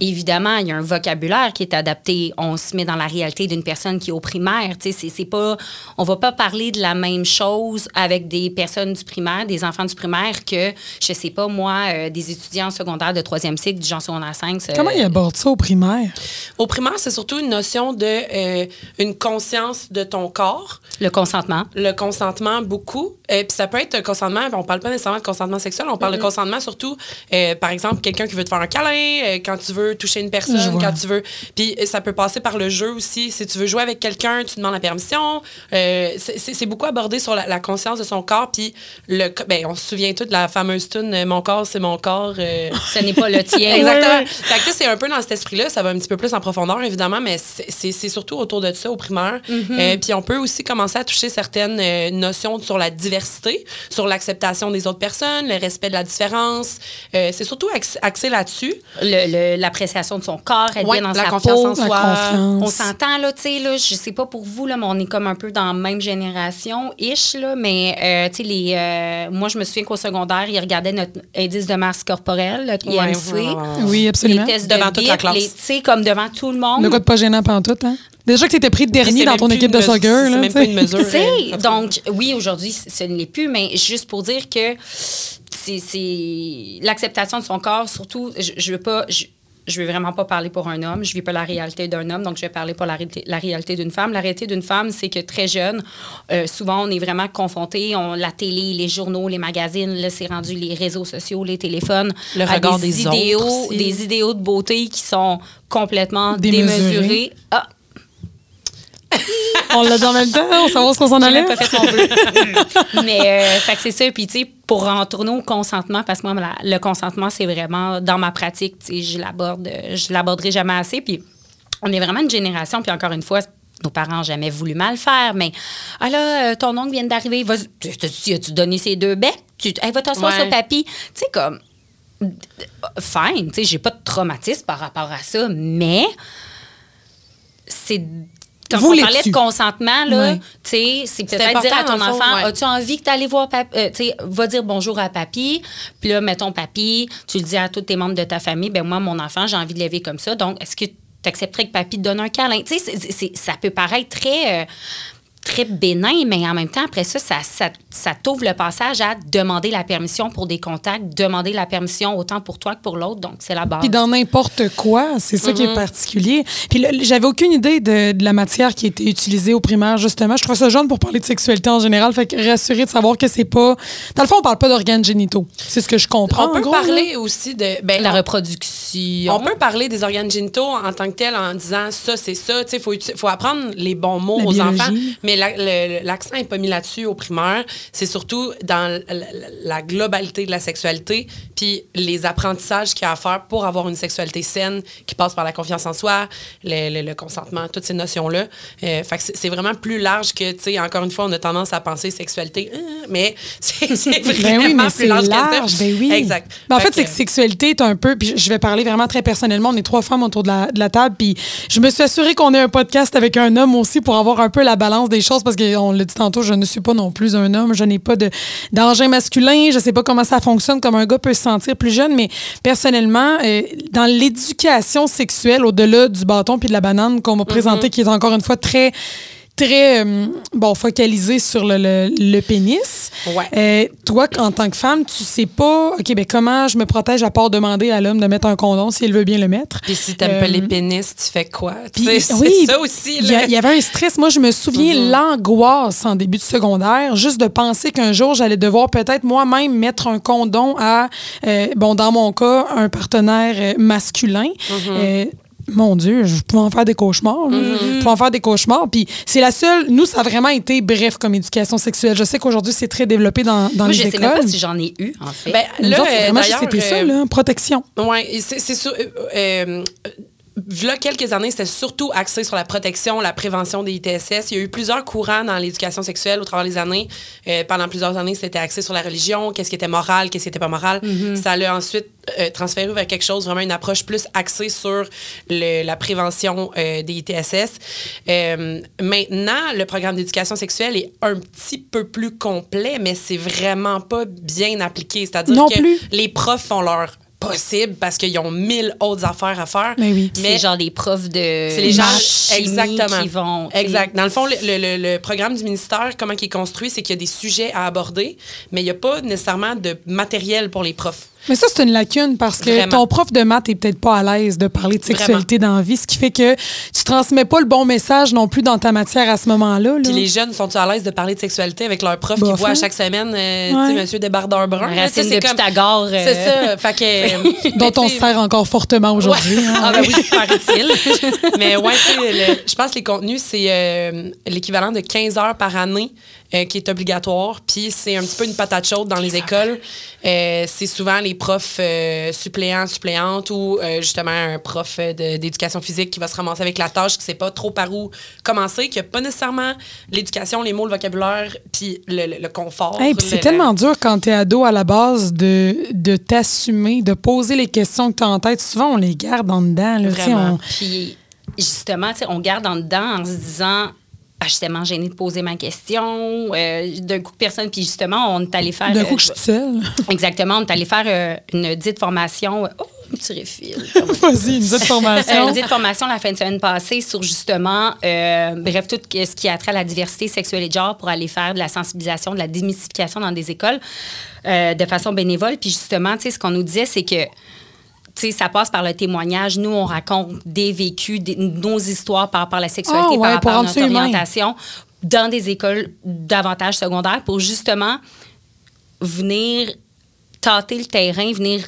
Évidemment, il y a un vocabulaire qui est adapté. On se met dans la réalité d'une personne qui est au primaire. Tu sais, c'est, c'est pas, on va pas parler de la même chose avec des personnes du primaire, des enfants du primaire, que, je sais pas, moi, euh, des étudiants secondaires de troisième cycle, du genre secondaire 5. ça- Comment ils abordent ça au primaire? Au primaire, c'est surtout une notion de euh, une conscience de ton corps. Le consentement. le consentement beaucoup. Euh, Puis ça peut être un consentement, on parle pas nécessairement de consentement sexuel, on parle de consentement surtout, euh, par exemple, quelqu'un qui veut te faire un câlin, euh, quand tu veux toucher une personne, quand tu veux. Puis euh, ça peut passer par le jeu aussi. Si tu veux jouer avec quelqu'un, tu demandes la permission. Euh, c'est- beaucoup abordé sur la, la conscience de son corps. Puis le, ben, on se souvient tout de la fameuse tune euh, Mon corps, c'est mon corps. euh, Ce n'est pas le tien. Exactement. Fait que, c'est un peu dans cet esprit-là. Ça va un petit peu plus en profondeur, évidemment, mais c'est- surtout autour de ça au primaire. Euh, puis on peut aussi commencer à toucher certaines notions sur la diversité, sur l'acceptation des autres personnes, le respect de la différence. C'est surtout ax- axé là-dessus. Le- le- L'appréciation de son corps, être Ouais, bien dans la sa confiance peau. en La soi. confiance. On s'entend, là, tu sais, là, je sais pas pour vous, là, mais on est comme un peu dans la même génération, ish, là, mais, euh, tu sais, les, euh, moi, je me souviens qu'au secondaire, ils regardaient notre indice de masse corporelle, le Ouais, IMC. ouais, ouais, ouais. Oui, Les absolument. tests Devant de toute la classe. Tu sais, comme devant tout le monde. Le quoi de pas gênant pantoute, hein? Déjà que t'étais pris de Puis dernier dans ton équipe de soccer. C'est là, même tu pas une mesure. Tu euh, donc, oui, aujourd'hui, ce ne l'est plus, mais juste pour dire que c'est c'est l'acceptation de son corps, surtout, je, je veux pas. Je, je veux vraiment pas parler pour un homme. Je vis pas la réalité d'un homme, donc je vais parler pour la, réalité- la réalité d'une femme. La réalité d'une femme, c'est que très jeune, euh, souvent, on est vraiment confronté, on la télé, les journaux, les magazines, là, c'est rendu les réseaux sociaux, les téléphones, Le à regard des, des autres idéaux, aussi. des idéaux de beauté qui sont complètement Démesurés. démesurés. Ah, On l'a dit en même temps, on sait ce qu'on s'en allait. pas fait mon. Mais euh, c'est ça. Puis, tu sais, pour en tourner au consentement, parce que moi, la- le consentement, c'est vraiment dans ma pratique, tu sais, je l'aborde, je l'aborderai jamais assez. Puis, on est vraiment une génération, puis encore une fois, nos parents n'ont jamais voulu mal faire, mais ah là, euh, ton oncle vient d'arriver, tu- tu- tu- as-tu donné ses deux becs? Tu, hey, va t'asseoir Ouais. sur papy. Tu sais, comme, fine, tu sais, j'ai pas de traumatisme par rapport à ça, mais c'est. Quand Vous on parlait de consentement, là, tu sais, c'est peut-être dire à ton enfant, ouais. as-tu envie que tu aller voir papi? Euh, sais, va dire bonjour à papy. Puis là, mettons papy, tu le dis à tous tes membres de ta famille, ben moi, mon enfant, j'ai envie de l'élever comme ça. Donc, est-ce que tu accepterais que papy te donne un câlin? Tu sais, ça peut paraître très. euh, très bénin, mais en même temps, après ça, ça, ça, ça t'ouvre le passage à demander la permission pour des contacts, demander la permission autant pour toi que pour l'autre. Donc, c'est la base. Puis dans n'importe quoi, c'est ça qui est particulier. Puis j'avais aucune idée de, de la matière qui était utilisée au primaire, justement. Je trouve ça jeune pour parler de sexualité en général. Fait que rassurer de savoir que c'est pas. Dans le fond, on parle pas d'organes génitaux. C'est ce que je comprends. On en peut gros, là. parler aussi de. Ben, la on- reproduction. On peut parler des organes génitaux en tant que tel en disant ça, c'est ça. Il faut, faut apprendre les bons mots La aux biologie. enfants. Mais la- le- l'accent n'est pas mis là-dessus au primaire. C'est surtout dans la globalité de la sexualité, puis les apprentissages qu'il y a à faire pour avoir une sexualité saine qui passe par la confiance en soi, le, le- le consentement, toutes ces notions-là. Euh, c'est vraiment plus large que, tu sais, encore une fois, on a tendance à penser sexualité, euh, mais c'est vraiment Ben oui, mais plus large, large. que ça. Ben oui. Exact. Ben en Fait fait, c'est que sexualité est un peu. Puis je- je vais parler vraiment très personnellement. On est trois femmes autour de la, de la table. Puis je me suis assurée qu'on ait un podcast avec un homme aussi pour avoir un peu la balance des choses parce qu'on l'a dit tantôt, je ne suis pas non plus un homme, je n'ai pas de d'engin masculin, je sais pas comment ça fonctionne, comment un gars peut se sentir plus jeune, mais personnellement, euh, dans l'éducation sexuelle, au-delà du bâton puis de la banane qu'on m'a présenté, qui est encore une fois très très euh, bon focalisé sur le, le- le pénis. Ouais. Euh, toi, en tant que femme, tu sais pas, OK, ben comment je me protège à part demander à l'homme de mettre un condom s'il veut bien le mettre? Puis si t'aimes pas Euh, les pénis, tu fais quoi? Sais, oui, ça aussi. Il y, avait un stress. Moi, je me souviens Mm-hmm. l'angoisse en début de secondaire, juste de penser qu'un jour, j'allais devoir peut-être moi-même mettre un condom à, euh, bon, dans mon cas, un partenaire euh, masculin. Mm-hmm. Euh, mon Dieu, je pouvais en faire des cauchemars. Mm-hmm. Je pouvais en faire des cauchemars. Puis c'est la seule. Nous, ça a vraiment été bref comme éducation sexuelle. Je sais qu'aujourd'hui, c'est très développé dans, dans Moi, les je sais écoles. même pas si j'en ai eu, en fait. Ben, là, autres, euh, vraiment, d'ailleurs, c'était ça, euh, là, protection. Oui, c'est c'est sûr. euh, V'là quelques années, c'était surtout axé sur la protection, la prévention des ITSS. Il y a eu plusieurs courants dans l'éducation sexuelle au travers des années. Euh, pendant plusieurs années, c'était axé sur la religion, qu'est-ce qui était moral, qu'est-ce qui était pas moral. Ça l'a ensuite euh, transféré vers quelque chose, vraiment une approche plus axée sur le- la prévention euh, des ITSS. Euh, maintenant, le programme d'éducation sexuelle est un petit peu plus complet, mais c'est vraiment pas bien appliqué. C'est-à-dire que plus. les profs font leur possible parce qu'ils ont mille autres affaires à faire. Mais oui. c'est genre des profs de C'est les gens exactement qui vont. Exact. Dans le fond, le, le- le programme du ministère, comment il est construit, c'est qu'il y a des sujets à aborder, mais il n'y a pas nécessairement de matériel pour les profs. Mais ça, c'est une lacune parce que Vraiment. ton prof de maths est peut-être pas à l'aise de parler de sexualité dans la vie, ce qui fait que tu transmets pas le bon message non plus dans ta matière à ce moment-là. là. Puis les jeunes sont-ils à l'aise de parler de sexualité avec leur prof Bof, qui voit à chaque semaine, euh, Ouais. tu sais, Monsieur Débardeur Brun. c'est de comme- Pythagore. euh, C'est ça. Fait que, dont mais on se sert encore fortement aujourd'hui. hein. Ah, ben oui, utile. Mais ouais, tu sais, le- je pense que les contenus, c'est euh, l'équivalent de 15 heures par année euh, qui est obligatoire. Puis c'est un petit peu une patate chaude dans les écoles. Euh, c'est souvent les profs euh, suppléants, suppléantes ou euh, justement un prof de- d'éducation physique qui va se ramasser avec la tâche, qui sait pas trop par où commencer, qui a pas nécessairement l'éducation, les mots, le vocabulaire, puis le, le- le confort. Hey, puis c'est le- tellement dur quand t'es ado à la base de, de t'assumer, de poser les questions que t'as en tête. Souvent, on les garde en dedans. Là, tu sais, Vraiment. on- Puis justement, tu sais, on garde en dedans en se disant. Ah, je suis tellement gênée de poser ma question. Euh, D'un coup, personne. Puis justement, on est allé faire. D'un euh, je suis seule. Exactement, on est allé faire euh, une dite formation. Oh, un petit refill. Vas-y, une Euh, formation. une dite formation la fin de semaine passée sur justement, euh, bref, tout ce qui a trait à la diversité sexuelle et de genre pour aller faire de la sensibilisation, de la démystification dans des écoles euh, de façon bénévole. Puis justement, tu sais, ce qu'on nous disait, c'est que tu sais, ça passe par le témoignage. Nous, on raconte des vécus, des- nos histoires par rapport à la sexualité, Ah ouais, par rapport à notre humain. orientation, dans des écoles davantage secondaires pour justement venir tâter le terrain, venir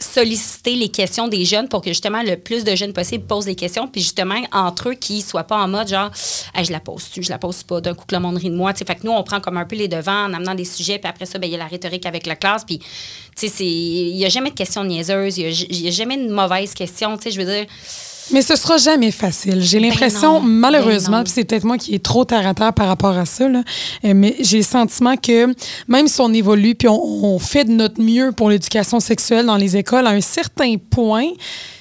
solliciter les questions des jeunes pour que justement le plus de jeunes possible posent des questions, puis justement entre eux qui soient pas en mode genre Hey, je la pose-tu, je la pose pas, d'un coup que le monde rit de moi. Tu sais, fait que nous, on prend comme un peu les devants en amenant des sujets, puis après ça, ben, il y a la rhétorique avec la classe, puis il y a jamais de questions niaiseuses, il y a, jamais de mauvaises questions, je veux dire. Mais ce sera jamais facile. J'ai l'impression, non. malheureusement, Ben c'est peut-être moi qui est trop terre à terre par rapport à ça, là, euh, mais j'ai le sentiment que même si on évolue puis on, on fait de notre mieux pour l'éducation sexuelle dans les écoles, à un certain point,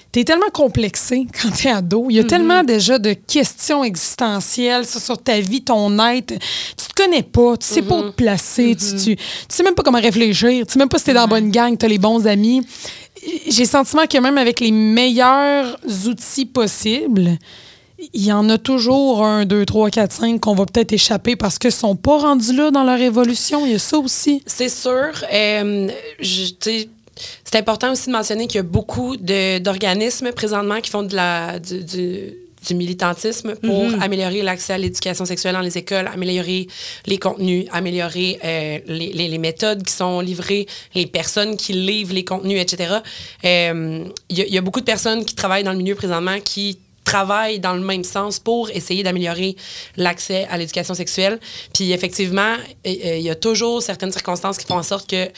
T'es tellement complexé quand t'es ado. Il y a Mm-hmm. tellement déjà de questions existentielles sur, sur ta vie, ton être. Tu te connais pas, tu sais pas où te placer, tu, Mm-hmm. tu, tu sais même pas comment réfléchir, tu sais même pas si t'es dans la bonne gang, t'as les bons amis. J'ai le sentiment que même avec les meilleurs outils possibles, il y en a toujours un, deux, trois, quatre, cinq qu'on va peut-être échapper parce qu'ils sont pas rendus là dans leur évolution. Il y a ça aussi. C'est sûr. Euh, c'est important aussi de mentionner qu'il y a beaucoup d'organismes présentement qui font de la, du- du militantisme pour améliorer l'accès à l'éducation sexuelle dans les écoles, améliorer les contenus, améliorer euh, les, les- les méthodes qui sont livrées, les personnes qui livrent les contenus, etc. Euh, Il y, a- il y a beaucoup de personnes qui travaillent dans le milieu présentement qui travaillent dans le même sens pour essayer d'améliorer l'accès à l'éducation sexuelle. Puis effectivement, euh, euh, il y a toujours certaines circonstances qui font en sorte que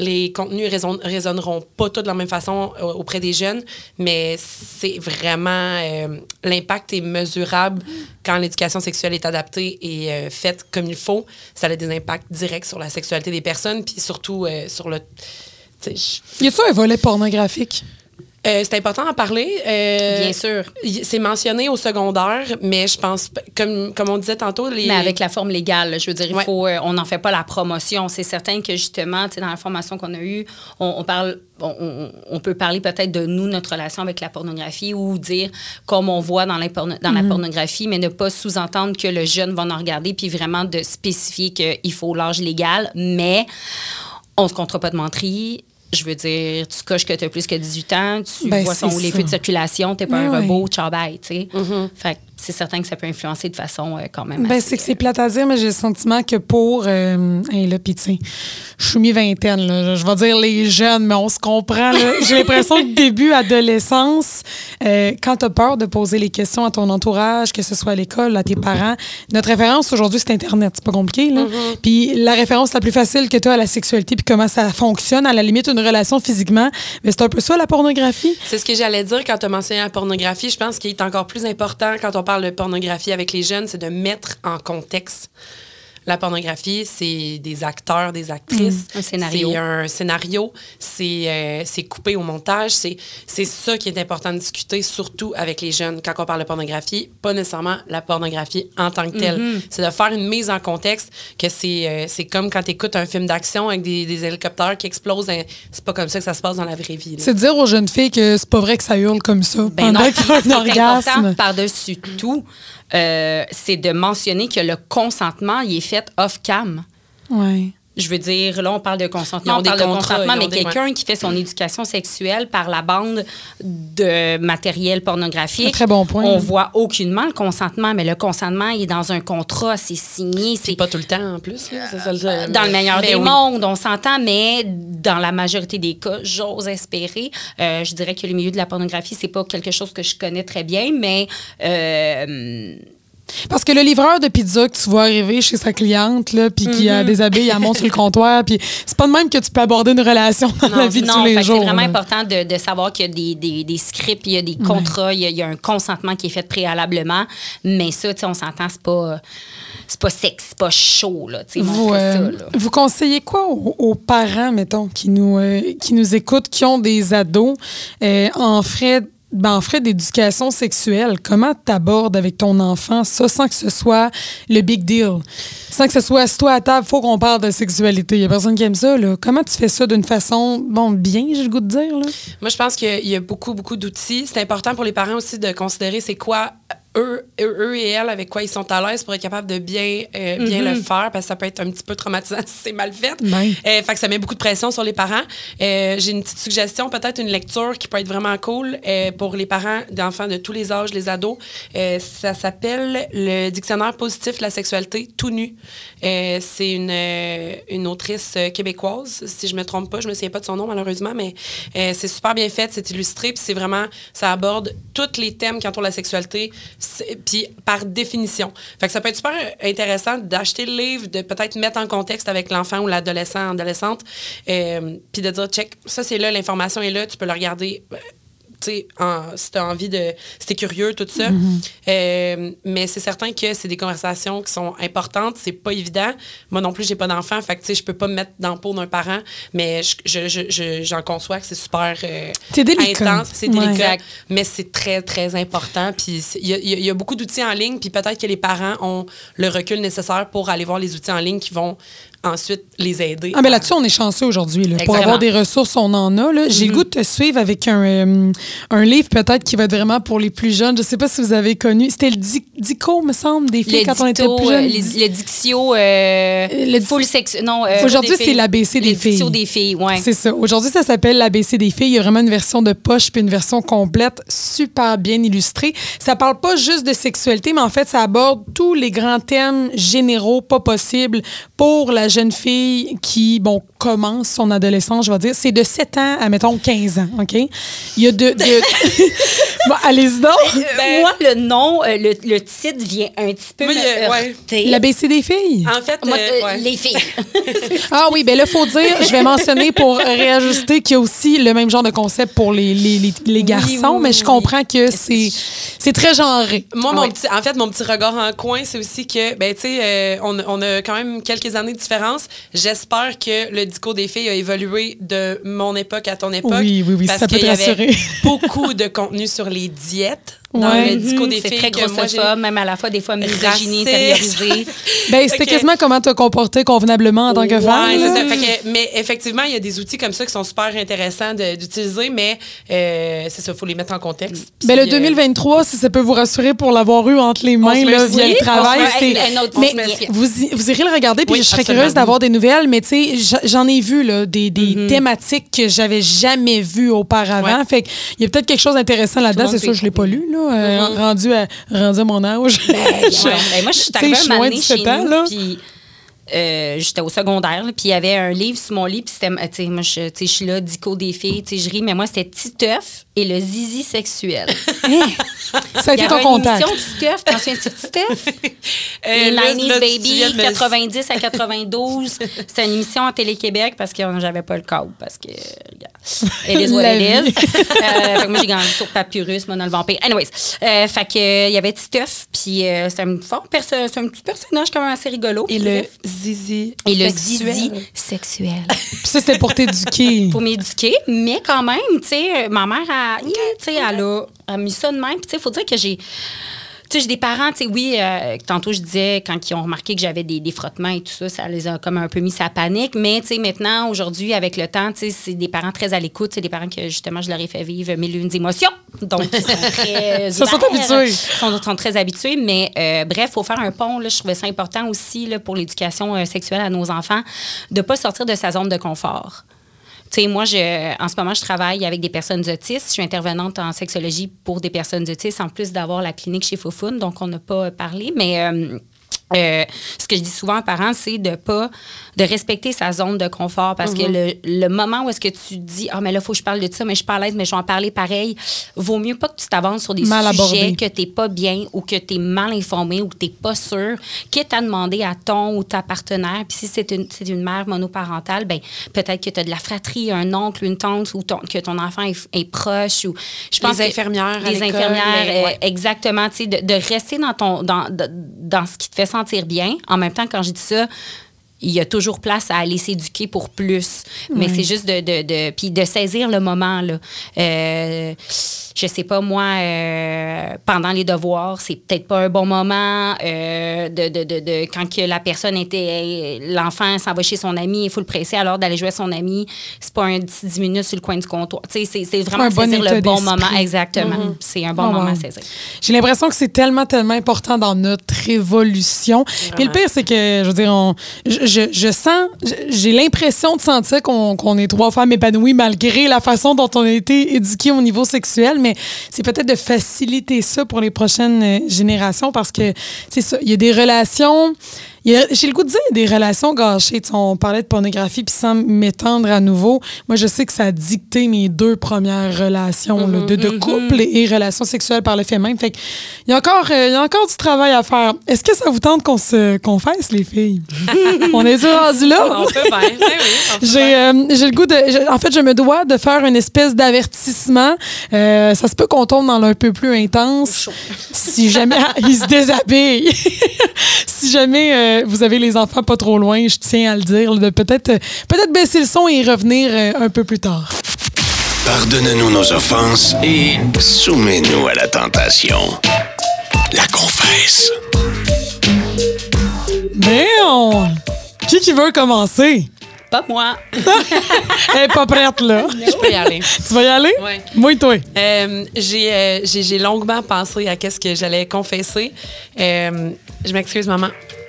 les contenus résonn- résonneront pas tous de la même façon euh, auprès des jeunes, mais c'est vraiment euh, l'impact est mesurable quand l'éducation sexuelle est adaptée et euh, faite comme il faut. Ça a des impacts directs sur la sexualité des personnes, puis surtout sur le. Y a-tu un volet pornographique? Euh, c'est important d'en parler. Euh, Bien sûr. C'est mentionné au secondaire, mais je pense, comme, comme on disait tantôt, les... Mais avec la forme légale, je veux dire, il Ouais. faut, euh, on n'en fait pas la promotion. C'est certain que justement, dans la formation qu'on a eue, on, on parle, on, peut parler peut-être de nous, notre relation avec la pornographie, ou dire comme on voit dans, la, porno- dans la pornographie, mais ne pas sous-entendre que le jeune va en regarder, puis vraiment de spécifier qu'il faut l'âge légal, mais on se comptera pas de menterie. Je veux dire, tu coches que tu as plus que 18 ans, tu Ben, vois son les feux de circulation, t'es pas Mais un robot, tu sais. Fait que c'est certain que ça peut influencer de façon euh, quand même Ben, c'est que c'est plate à dire, mais j'ai le sentiment que pour. Euh, hey, là, tu sais, je suis mi-vingtaine, là. Je vais dire les jeunes, mais on se comprend. J'ai l'impression que début adolescence, euh, quand tu as peur de poser les questions à ton entourage, que ce soit à l'école, à tes parents, notre référence aujourd'hui, c'est Internet. C'est pas compliqué, là. Puis la référence la plus facile que tu as à la sexualité, puis comment ça fonctionne, à la limite, une relation physiquement, mais c'est un peu ça, la pornographie. C'est ce que j'allais dire quand tu as mentionné la pornographie. Je pense qu'il est encore plus important quand on parle de pornographie avec les jeunes, c'est de mettre en contexte. La pornographie, c'est des acteurs, des actrices. Mm. Un scénario. C'est un scénario. C'est euh, coupé au montage. C'est c'est ça qui est important de discuter, surtout avec les jeunes quand on parle de pornographie. Pas nécessairement la pornographie en tant que telle. Mm-hmm. C'est de faire une mise en contexte que c'est euh, c'est comme quand tu écoutes un film d'action avec des, des hélicoptères qui explosent. hein. C'est pas comme ça que ça se passe dans la vraie vie. C'est de dire aux jeunes filles que c'est pas vrai que ça hurle comme ça. Ben non, pendant qu'il y a ce qui est un orgasme. important par-dessus tout, euh, c'est de mentionner que le consentement, il est fait off-cam. Ouais. Je veux dire, là, on parle de consentement, on parle de consentement, mais quelqu'un qui fait son éducation sexuelle par la bande de matériel pornographique, Un très bon point. on voit aucunement le consentement, mais le consentement, il est dans un contrat, c'est signé, c'est pas tout le temps en plus. là. C'est ça, le- dans le meilleur Mais des oui. mondes, on s'entend, mais dans la majorité des cas, j'ose espérer. Euh, je dirais que le milieu de la pornographie, c'est pas quelque chose que je connais très bien, mais euh, Parce que le livreur de pizza que tu vois arriver chez sa cliente, là, puis qui a des habits, elle monte sur le comptoir, puis c'est pas de même que tu peux aborder une relation dans la vie de tous les jours. c'est vraiment là. important de, de savoir qu'il y a des, des, des scripts, il y a des contrats, il y a, il y a un consentement qui est fait préalablement. Mais ça, tu sais, on s'entend, c'est pas, c'est pas sexe, c'est pas chaud, là. Vous, euh, ça, là. vous conseillez quoi aux, aux parents, mettons, qui nous, euh, qui nous écoutent, qui ont des ados euh, en frais ben, en frais d'éducation sexuelle, comment tu abordes avec ton enfant ça sans que ce soit le big deal? Sans que ce soit assis-toi à table, faut qu'on parle de sexualité. Il y a personne qui aime ça. Là. Comment tu fais ça d'une façon, bon, bien, j'ai le goût de dire? Là? Moi, je pense qu'il y a beaucoup, beaucoup d'outils. C'est important pour les parents aussi de considérer c'est quoi eux, et elles avec quoi ils sont à l'aise pour être capable de bien, euh, bien le faire parce que ça peut être un petit peu traumatisant si c'est mal fait. Ben. Euh, fait que ça met beaucoup de pression sur les parents. Euh, J'ai une petite suggestion, peut-être une lecture qui peut être vraiment cool pour les parents d'enfants de tous les âges, les ados. Ça s'appelle le dictionnaire positif de la sexualité tout nu. C'est une, une autrice québécoise, si je me trompe pas, je me souviens pas de son nom malheureusement, mais c'est super bien fait, c'est illustré, puis c'est vraiment, ça aborde tous les thèmes qui entourent la sexualité, puis par définition. Fait que ça peut être super intéressant d'acheter le livre, de peut-être mettre en contexte avec l'enfant ou l'adolescent, adolescente, euh, puis de dire, check, ça c'est là, l'information est là, tu peux le regarder. Tu sais, en- si tu as envie de. Si tu curieux, tout ça. Euh, mais c'est certain que c'est des conversations qui sont importantes. C'est pas évident. Moi non plus, j'ai pas d'enfant. Fait que, tu sais, je peux pas me mettre dans le pot d'un parent. Mais je- je- je- je- j'en conçois que c'est super euh, C'est délicat. intense. C'est délicat. Mais c'est très, très important. Puis il y a, il y a- il y a beaucoup d'outils en ligne. Puis peut-être que les parents ont le recul nécessaire pour aller voir les outils en ligne qui vont ensuite les aider. Ah, mais là-dessus, on est chanceux aujourd'hui. Pour avoir des ressources, on en a. J'ai le goût de te suivre avec un, euh, un livre peut-être qui va être vraiment pour les plus jeunes. Je sais pas si vous avez connu. C'était le Di- Dico, me semble, des filles Le quand on était plus euh, jeunes. les- le dictio, euh, Le- full sex, non. euh, Aujourd'hui, des c'est l'ABC des Le dictio filles. des filles, ouais. C'est ça. Aujourd'hui, ça s'appelle l'ABC des filles. Il y a vraiment une version de poche puis une version complète, super bien illustrée. Ça parle pas juste de sexualité, mais en fait, ça aborde tous les grands thèmes généraux, pas possibles, pour la jeune fille qui, bon, commence son adolescence, je vais dire. C'est de 7 ans à, mettons, 15 ans, OK? Il y a de... de... bon, allez-y donc! Ben- Moi, le nom, euh, le, le titre vient un petit peu euh, ouais. heurter. L'ABC des filles? En fait, Moi, euh, euh, ouais. les filles. Ah oui, ben là, faut dire, je vais mentionner pour réajuster qu'il y a aussi le même genre de concept pour les, les, les, les garçons, oui, mais je oui. comprends que c'est c'est très genré. Moi, mon Ouais. petit, en fait, mon petit regard en coin, c'est aussi que, ben, tu sais, euh, on, on a quand même quelques années de différence. J'espère que le discours des filles a évolué de mon époque à ton époque. Oui, oui, oui, parce ça peut te rassurer. beaucoup de contenu sur les diètes dans Ouais. le discours des C'est filles. très que moi, j'ai- grossophobe, même à la fois des fois misogynie, intériorisée. Ben, c'était que- quasiment comment te comporter convenablement en tant que Ouais, femme. c'est là. ça. Fait que- mais effectivement, il y a des outils comme ça qui sont super intéressants d'utiliser, mais euh, c'est ça, il faut les mettre en contexte. Ben, le Puis, euh, 2023, si ça peut vous rassurer pour l'avoir eu entre les mains là, via le travail, c'est vous, y- vous irez le regarder puis Oui, je serais absolument. curieuse d'avoir des nouvelles mais tu sais j'en ai vu là, des, des Mm-hmm. thématiques que j'avais jamais vues auparavant Ouais. fait il y a peut-être quelque chose d'intéressant là-dedans c'est sûr je l'ai pas lu là euh, Mm-hmm. rendu à rendu à mon âge Ouais. Ben, moi, je suis arrivée un de chez 17 ans, nous, puis euh, j'étais au secondaire, puis il y avait un livre sur mon lit, puis c'était, tu sais, moi, je, je suis là, dico des filles, tu sais, je ris, mais moi, c'était Titeuf et le zizi sexuel. ça a Il y été avait ton une contact émission de Titeuf, t'en souviens-tu de? Euh, Les là, 90s là, tu Baby, viens de me- 90 à 92. C'était une émission à Télé-Québec parce que j'avais pas le câble. Parce que, regarde, it is what La it vie. is. Euh, moi, j'ai gagné sur Papyrus, moi, dans le vampire. Anyways, euh, fait que, euh, il y avait Titeuf, puis euh, c'est un, fort perso- c'est un petit personnage quand même assez rigolo. Et le zizi. Et le sexuel. zizi sexuel. Puis ça c'était pour t'éduquer pour m'éduquer, mais quand même, tu sais, euh, ma mère, a, tu sais, elle a, a mis ça de même. Puis, tu sais, il faut dire que j'ai. Tu sais, j'ai des parents, tu sais, oui, euh, tantôt je disais, quand ils ont remarqué que j'avais des, des frottements et tout ça, ça les a comme un peu mis sa panique. Mais, tu sais, maintenant, aujourd'hui, avec le temps, tu sais, c'est des parents très à l'écoute. C'est des parents que, justement, je leur ai fait vivre mille et une émotions. Donc, ils sont très. Ça, sont habitués. Ils sont, sont très habitués. Mais, euh, bref, il faut faire un pont. Là, je trouvais ça important aussi là, pour l'éducation euh, sexuelle à nos enfants, de ne pas sortir de sa zone de confort. Tu sais, moi, je, en ce moment, je travaille avec des personnes autistes. Je suis intervenante en sexologie pour des personnes autistes, en plus d'avoir la clinique chez Foufoune, donc on n'a pas parlé. Mais euh, euh, ce que je dis souvent aux parents, c'est de pas de respecter sa zone de confort parce que le, le moment où est-ce que tu dis ah mais là faut que je parle de ça mais je suis pas à l'aise mais je vais en parler pareil vaut mieux pas que tu t'avances sur des Mal abordé. sujets que t'es pas bien ou que tu es mal informé ou que t'es pas sûr quitte à demander à ton ou ta partenaire puis si c'est une, c'est une mère monoparentale ben peut-être que tu as de la fratrie un oncle une tante ou ton- que ton enfant est, est proche ou je pense Les que- infirmières à les infirmières euh, ouais. exactement tu sais de, de rester dans ton dans, dans ce qui te fait sentir bien. En même temps quand je dis ça il y a toujours place à aller s'éduquer pour plus. Mais c'est juste de, de, de- puis de saisir le moment. Là. Euh, je sais pas, moi, euh, pendant les devoirs, c'est peut-être pas un bon moment. euh, de, de, de, de- quand que la personne était. L'enfant s'en va chez son ami, il faut le presser alors d'aller jouer à son ami. C'est pas un 10 minutes sur le coin du comptoir. Tu sais, c'est, c'est vraiment Un bon saisir le bon moment. Exactement. C'est un bon Oh, moment wow. à saisir. J'ai l'impression que c'est tellement, tellement important dans notre évolution. Puis le pire, c'est que, je veux dire, on, je, je, sens, j'ai l'impression de sentir qu'on est trois femmes épanouies malgré la façon dont on a été éduquées au niveau sexuel, mais c'est peut-être de faciliter ça pour les prochaines euh, générations parce que, c'est ça, il y a des relations. J'ai le goût de dire des relations gâchées. Tu sais, on parlait de pornographie, puis sans m'étendre à nouveau, moi, je sais que ça a dicté mes deux premières relations là, de, de couple et, et relations sexuelles par le fait même. Fait il y a encore, euh, il y a encore du travail à faire. Est-ce que ça vous tente qu'on se confesse, les filles? on est rendu là? On peut bien. Ben oui, J'ai euh, j'ai le goût de. en fait, je me dois de faire une espèce d'avertissement. Euh, ça se peut qu'on tombe dans l'un peu plus intense. Si jamais. Ah, il se déshabille. Si jamais euh, vous avez les enfants pas trop loin, je tiens à le dire, de peut-être peut-être baisser le son et y revenir euh, un peu plus tard. Pardonne-nous nos offenses et soumets-nous à la tentation. La confesse. Mais on. Qui qui veut commencer? Pas moi. Elle est pas prête, là. Je peux y aller. tu vas y aller? Ouais. Moi et toi. Euh, j'ai, euh, j'ai, j'ai longuement pensé à qu'est-ce que j'allais confesser. Euh, je m'excuse, maman.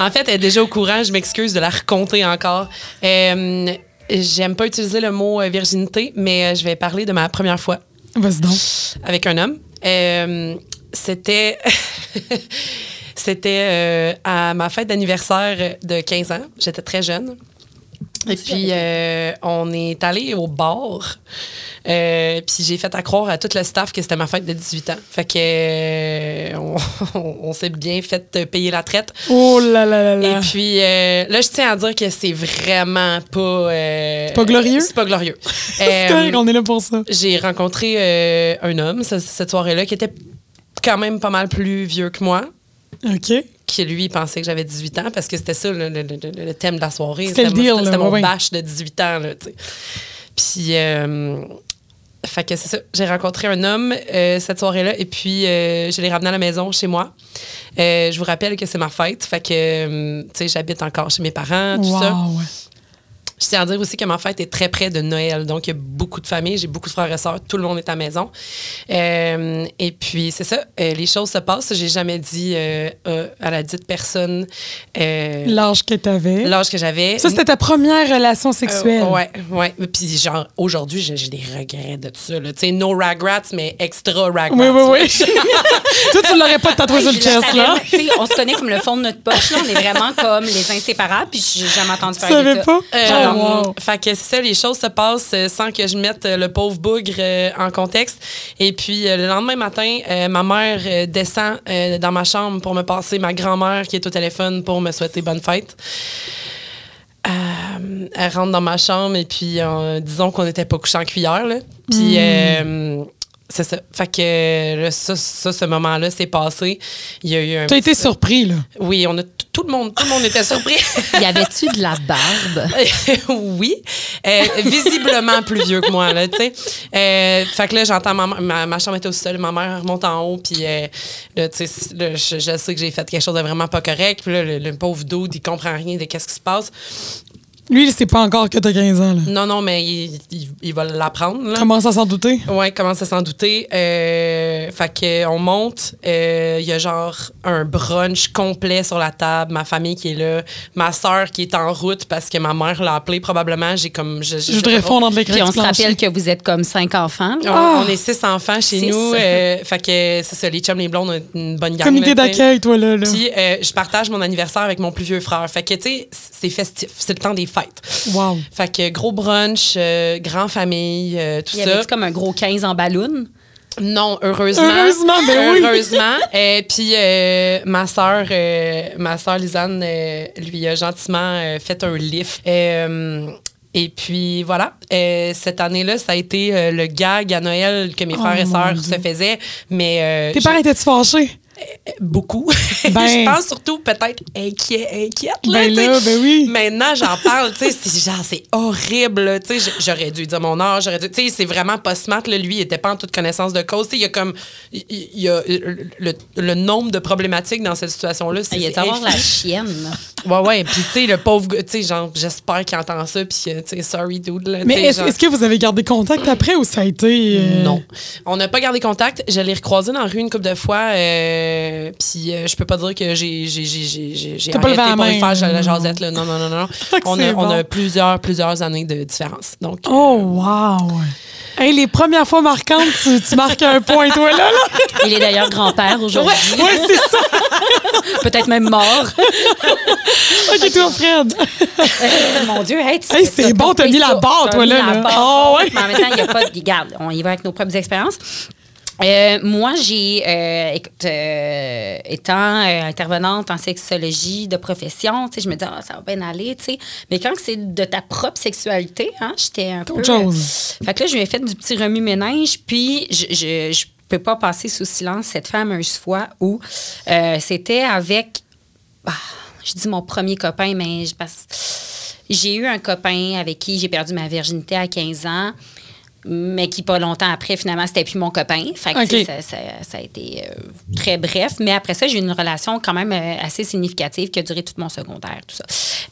En fait, elle est déjà au courant. Je m'excuse de la raconter encore. J'aime pas utiliser le mot virginité, mais je vais parler de ma première fois Vas-y donc. avec un homme. C'était. C'était euh, à ma fête d'anniversaire de 15 ans. J'étais très jeune. Et puis, euh, on est allé au bar. Euh, puis j'ai fait à croire à tout le staff que c'était ma fête de 18 ans. Fait que euh, on, on s'est bien fait payer la traite. Oh là là là là. Et puis là, je tiens à dire que c'est vraiment pas. euh, pas glorieux? C'est pas glorieux. C'est correct, on est là pour ça. j'ai rencontré un homme ce- cette soirée-là qui était quand même pas mal plus vieux que moi. OK. qui lui, pensait que j'avais 18 ans parce que c'était ça le, le- le- le thème de la soirée. C'était mon- bash de 18 ans, là. Puis, euh, fait que c'est ça. J'ai rencontré un homme euh, cette soirée-là et puis euh, je l'ai ramené à la maison chez moi. Je vous rappelle que c'est ma fête. Fait que, tu sais, j'habite encore chez mes parents, tout ça. Je tiens à dire aussi que ma fête est très près de Noël. Donc, il y a beaucoup de familles, j'ai beaucoup de frères et sœurs, tout le monde est à la maison. Euh, et puis, c'est ça, euh, les choses se passent. J'ai jamais dit euh, euh, à la dite personne euh, L'âge que t'avais. l'âge que j'avais. Ça, c'était ta première relation Euh, sexuelle. ouais, ouais. Puis, genre, aujourd'hui, j'ai des regrets de tout ça. là. Tu sais, no regrets, mais extra regrets. Oui, oui, oui. Toi, tu l'aurais pas tatoué sur le chest, là. tu on se connaît comme le fond de notre poche. Là. On est vraiment comme les inséparables. Puis j'ai jamais entendu Tu parler de savais ça. pas? Euh, wow. Fait que c'est ça, les choses se passent euh, sans que je mette euh, le pauvre bougre euh, en contexte. Et puis, le lendemain matin, ma mère descend dans ma chambre pour me passer ma grand-mère qui est au téléphone pour me souhaiter bonne fête. Euh, elle rentre dans ma chambre et puis, euh, disons qu'on n'était pas couché en cuillère, là. Puis, euh, c'est ça. Fait que là, ça, ça, ce moment-là s'est passé. Il y a eu un. T'as été surpris, là. Oui, on a tout le monde, tout le monde était surpris. Y avait-tu de la barbe? oui, Euh, visiblement plus vieux que moi, là, tu sais. Euh, fait que là, j'entends ma, ma, ma chambre était au sol, ma mère remonte en haut, puis euh, là, tu sais, je, je sais que j'ai fait quelque chose de vraiment pas correct, puis là, le, le pauvre dude, il comprend rien de qu'est-ce qui se passe. Lui, il sait pas encore que t'as 15 ans, là. Non, non, mais il, il, il va l'apprendre. Commence à s'en douter. Ouais, commence à s'en douter. Euh, fait que on monte. euh, Il y a genre un brunch complet sur la table. Ma famille qui est là. Ma soeur qui est en route parce que ma mère l'a appelée probablement. J'ai comme... Je, Je voudrais fondre dans l'écran Puis on se rappelle que vous êtes comme cinq enfants. On, là. Ah! on est six enfants chez Six. nous. euh, fait que c'est ça, les chums, les blondes, on une bonne gang. Comité d'accueil, toi, là. là. Puis euh, je partage mon anniversaire avec mon plus vieux frère. Fait que, tu sais, c'est festif. C'est le temps des Wow. Fait que gros brunch, euh, grand famille, euh, tout Il y ça. avait comme un gros 15 en ballon. Non, heureusement. Heureusement, ben oui. Heureusement. Euh, puis euh, ma sœur, euh, ma sœur Lisanne, euh, lui a gentiment euh, fait un lift. Euh, et puis voilà, cette année-là, ça a été euh, le gag à Noël que mes Oh, frères et sœurs se faisaient. Mais euh, Tes je- parents étaient-tu fâchés? Beaucoup. Ben. je pense surtout peut-être inquiet, inquiète. Là, Ben tu sais. là, ben oui. Maintenant, j'en parle, tu sais, c'est genre, c'est horrible, tu sais, j'aurais dû dire mon âge, j'aurais dû, tu sais, c'est vraiment pas smart, là, lui, il était pas en toute connaissance de cause, tu sais, il y a comme, il y a le, le nombre de problématiques dans cette situation-là, c'est Il y a c'est avoir la chienne. Ouais, ouais, puis tu sais, le pauvre gars, tu sais, genre, j'espère qu'il entend ça, puis euh, tu sais, sorry, dude, là, Mais est-ce genre- que vous avez gardé contact après ou ça a été. euh, non. On n'a pas gardé contact. Je l'ai recroisé dans la rue une couple de fois. euh, puis euh, je peux pas dire que j'ai pas arrêté levé la pour main, faire la jasette là. Non non non non. on, a, on a plusieurs plusieurs années de différence. Donc Oh, wow. Hey, les premières fois marquantes, tu, tu marques un point, toi, là. là. Il est d'ailleurs grand-père aujourd'hui. Ouais, c'est ça. Peut-être même mort. OK, toi, Fred. Mon Dieu, hey, Hey, c'est bon, t'as mis la barre, toi, là, la là. barre haute, ouais. Mais en même temps, il n'y a pas de. Regarde, on y va avec nos propres expériences. Euh, moi, j'ai, euh, écoute, euh, étant intervenante en sexologie de profession, tu sais, je me dis, ah, ça va bien aller, tu sais. Mais quand c'est de ta propre sexualité, hein, j'étais un peu. Autre chose. Fait que là, je lui ai fait du petit remue-ménage, puis je, je, je peux pas passer sous silence cette fameuse fois où c'était avec. ah, je dis mon premier copain, mais je passe. J'ai eu un copain avec qui j'ai perdu ma virginité à 15 ans, mais qui, pas longtemps après, finalement, c'était plus mon copain. Fait que, ça, ça- ça a été euh, très bref. Mais après ça, j'ai eu une relation quand même euh, assez significative qui a duré tout mon secondaire, tout ça.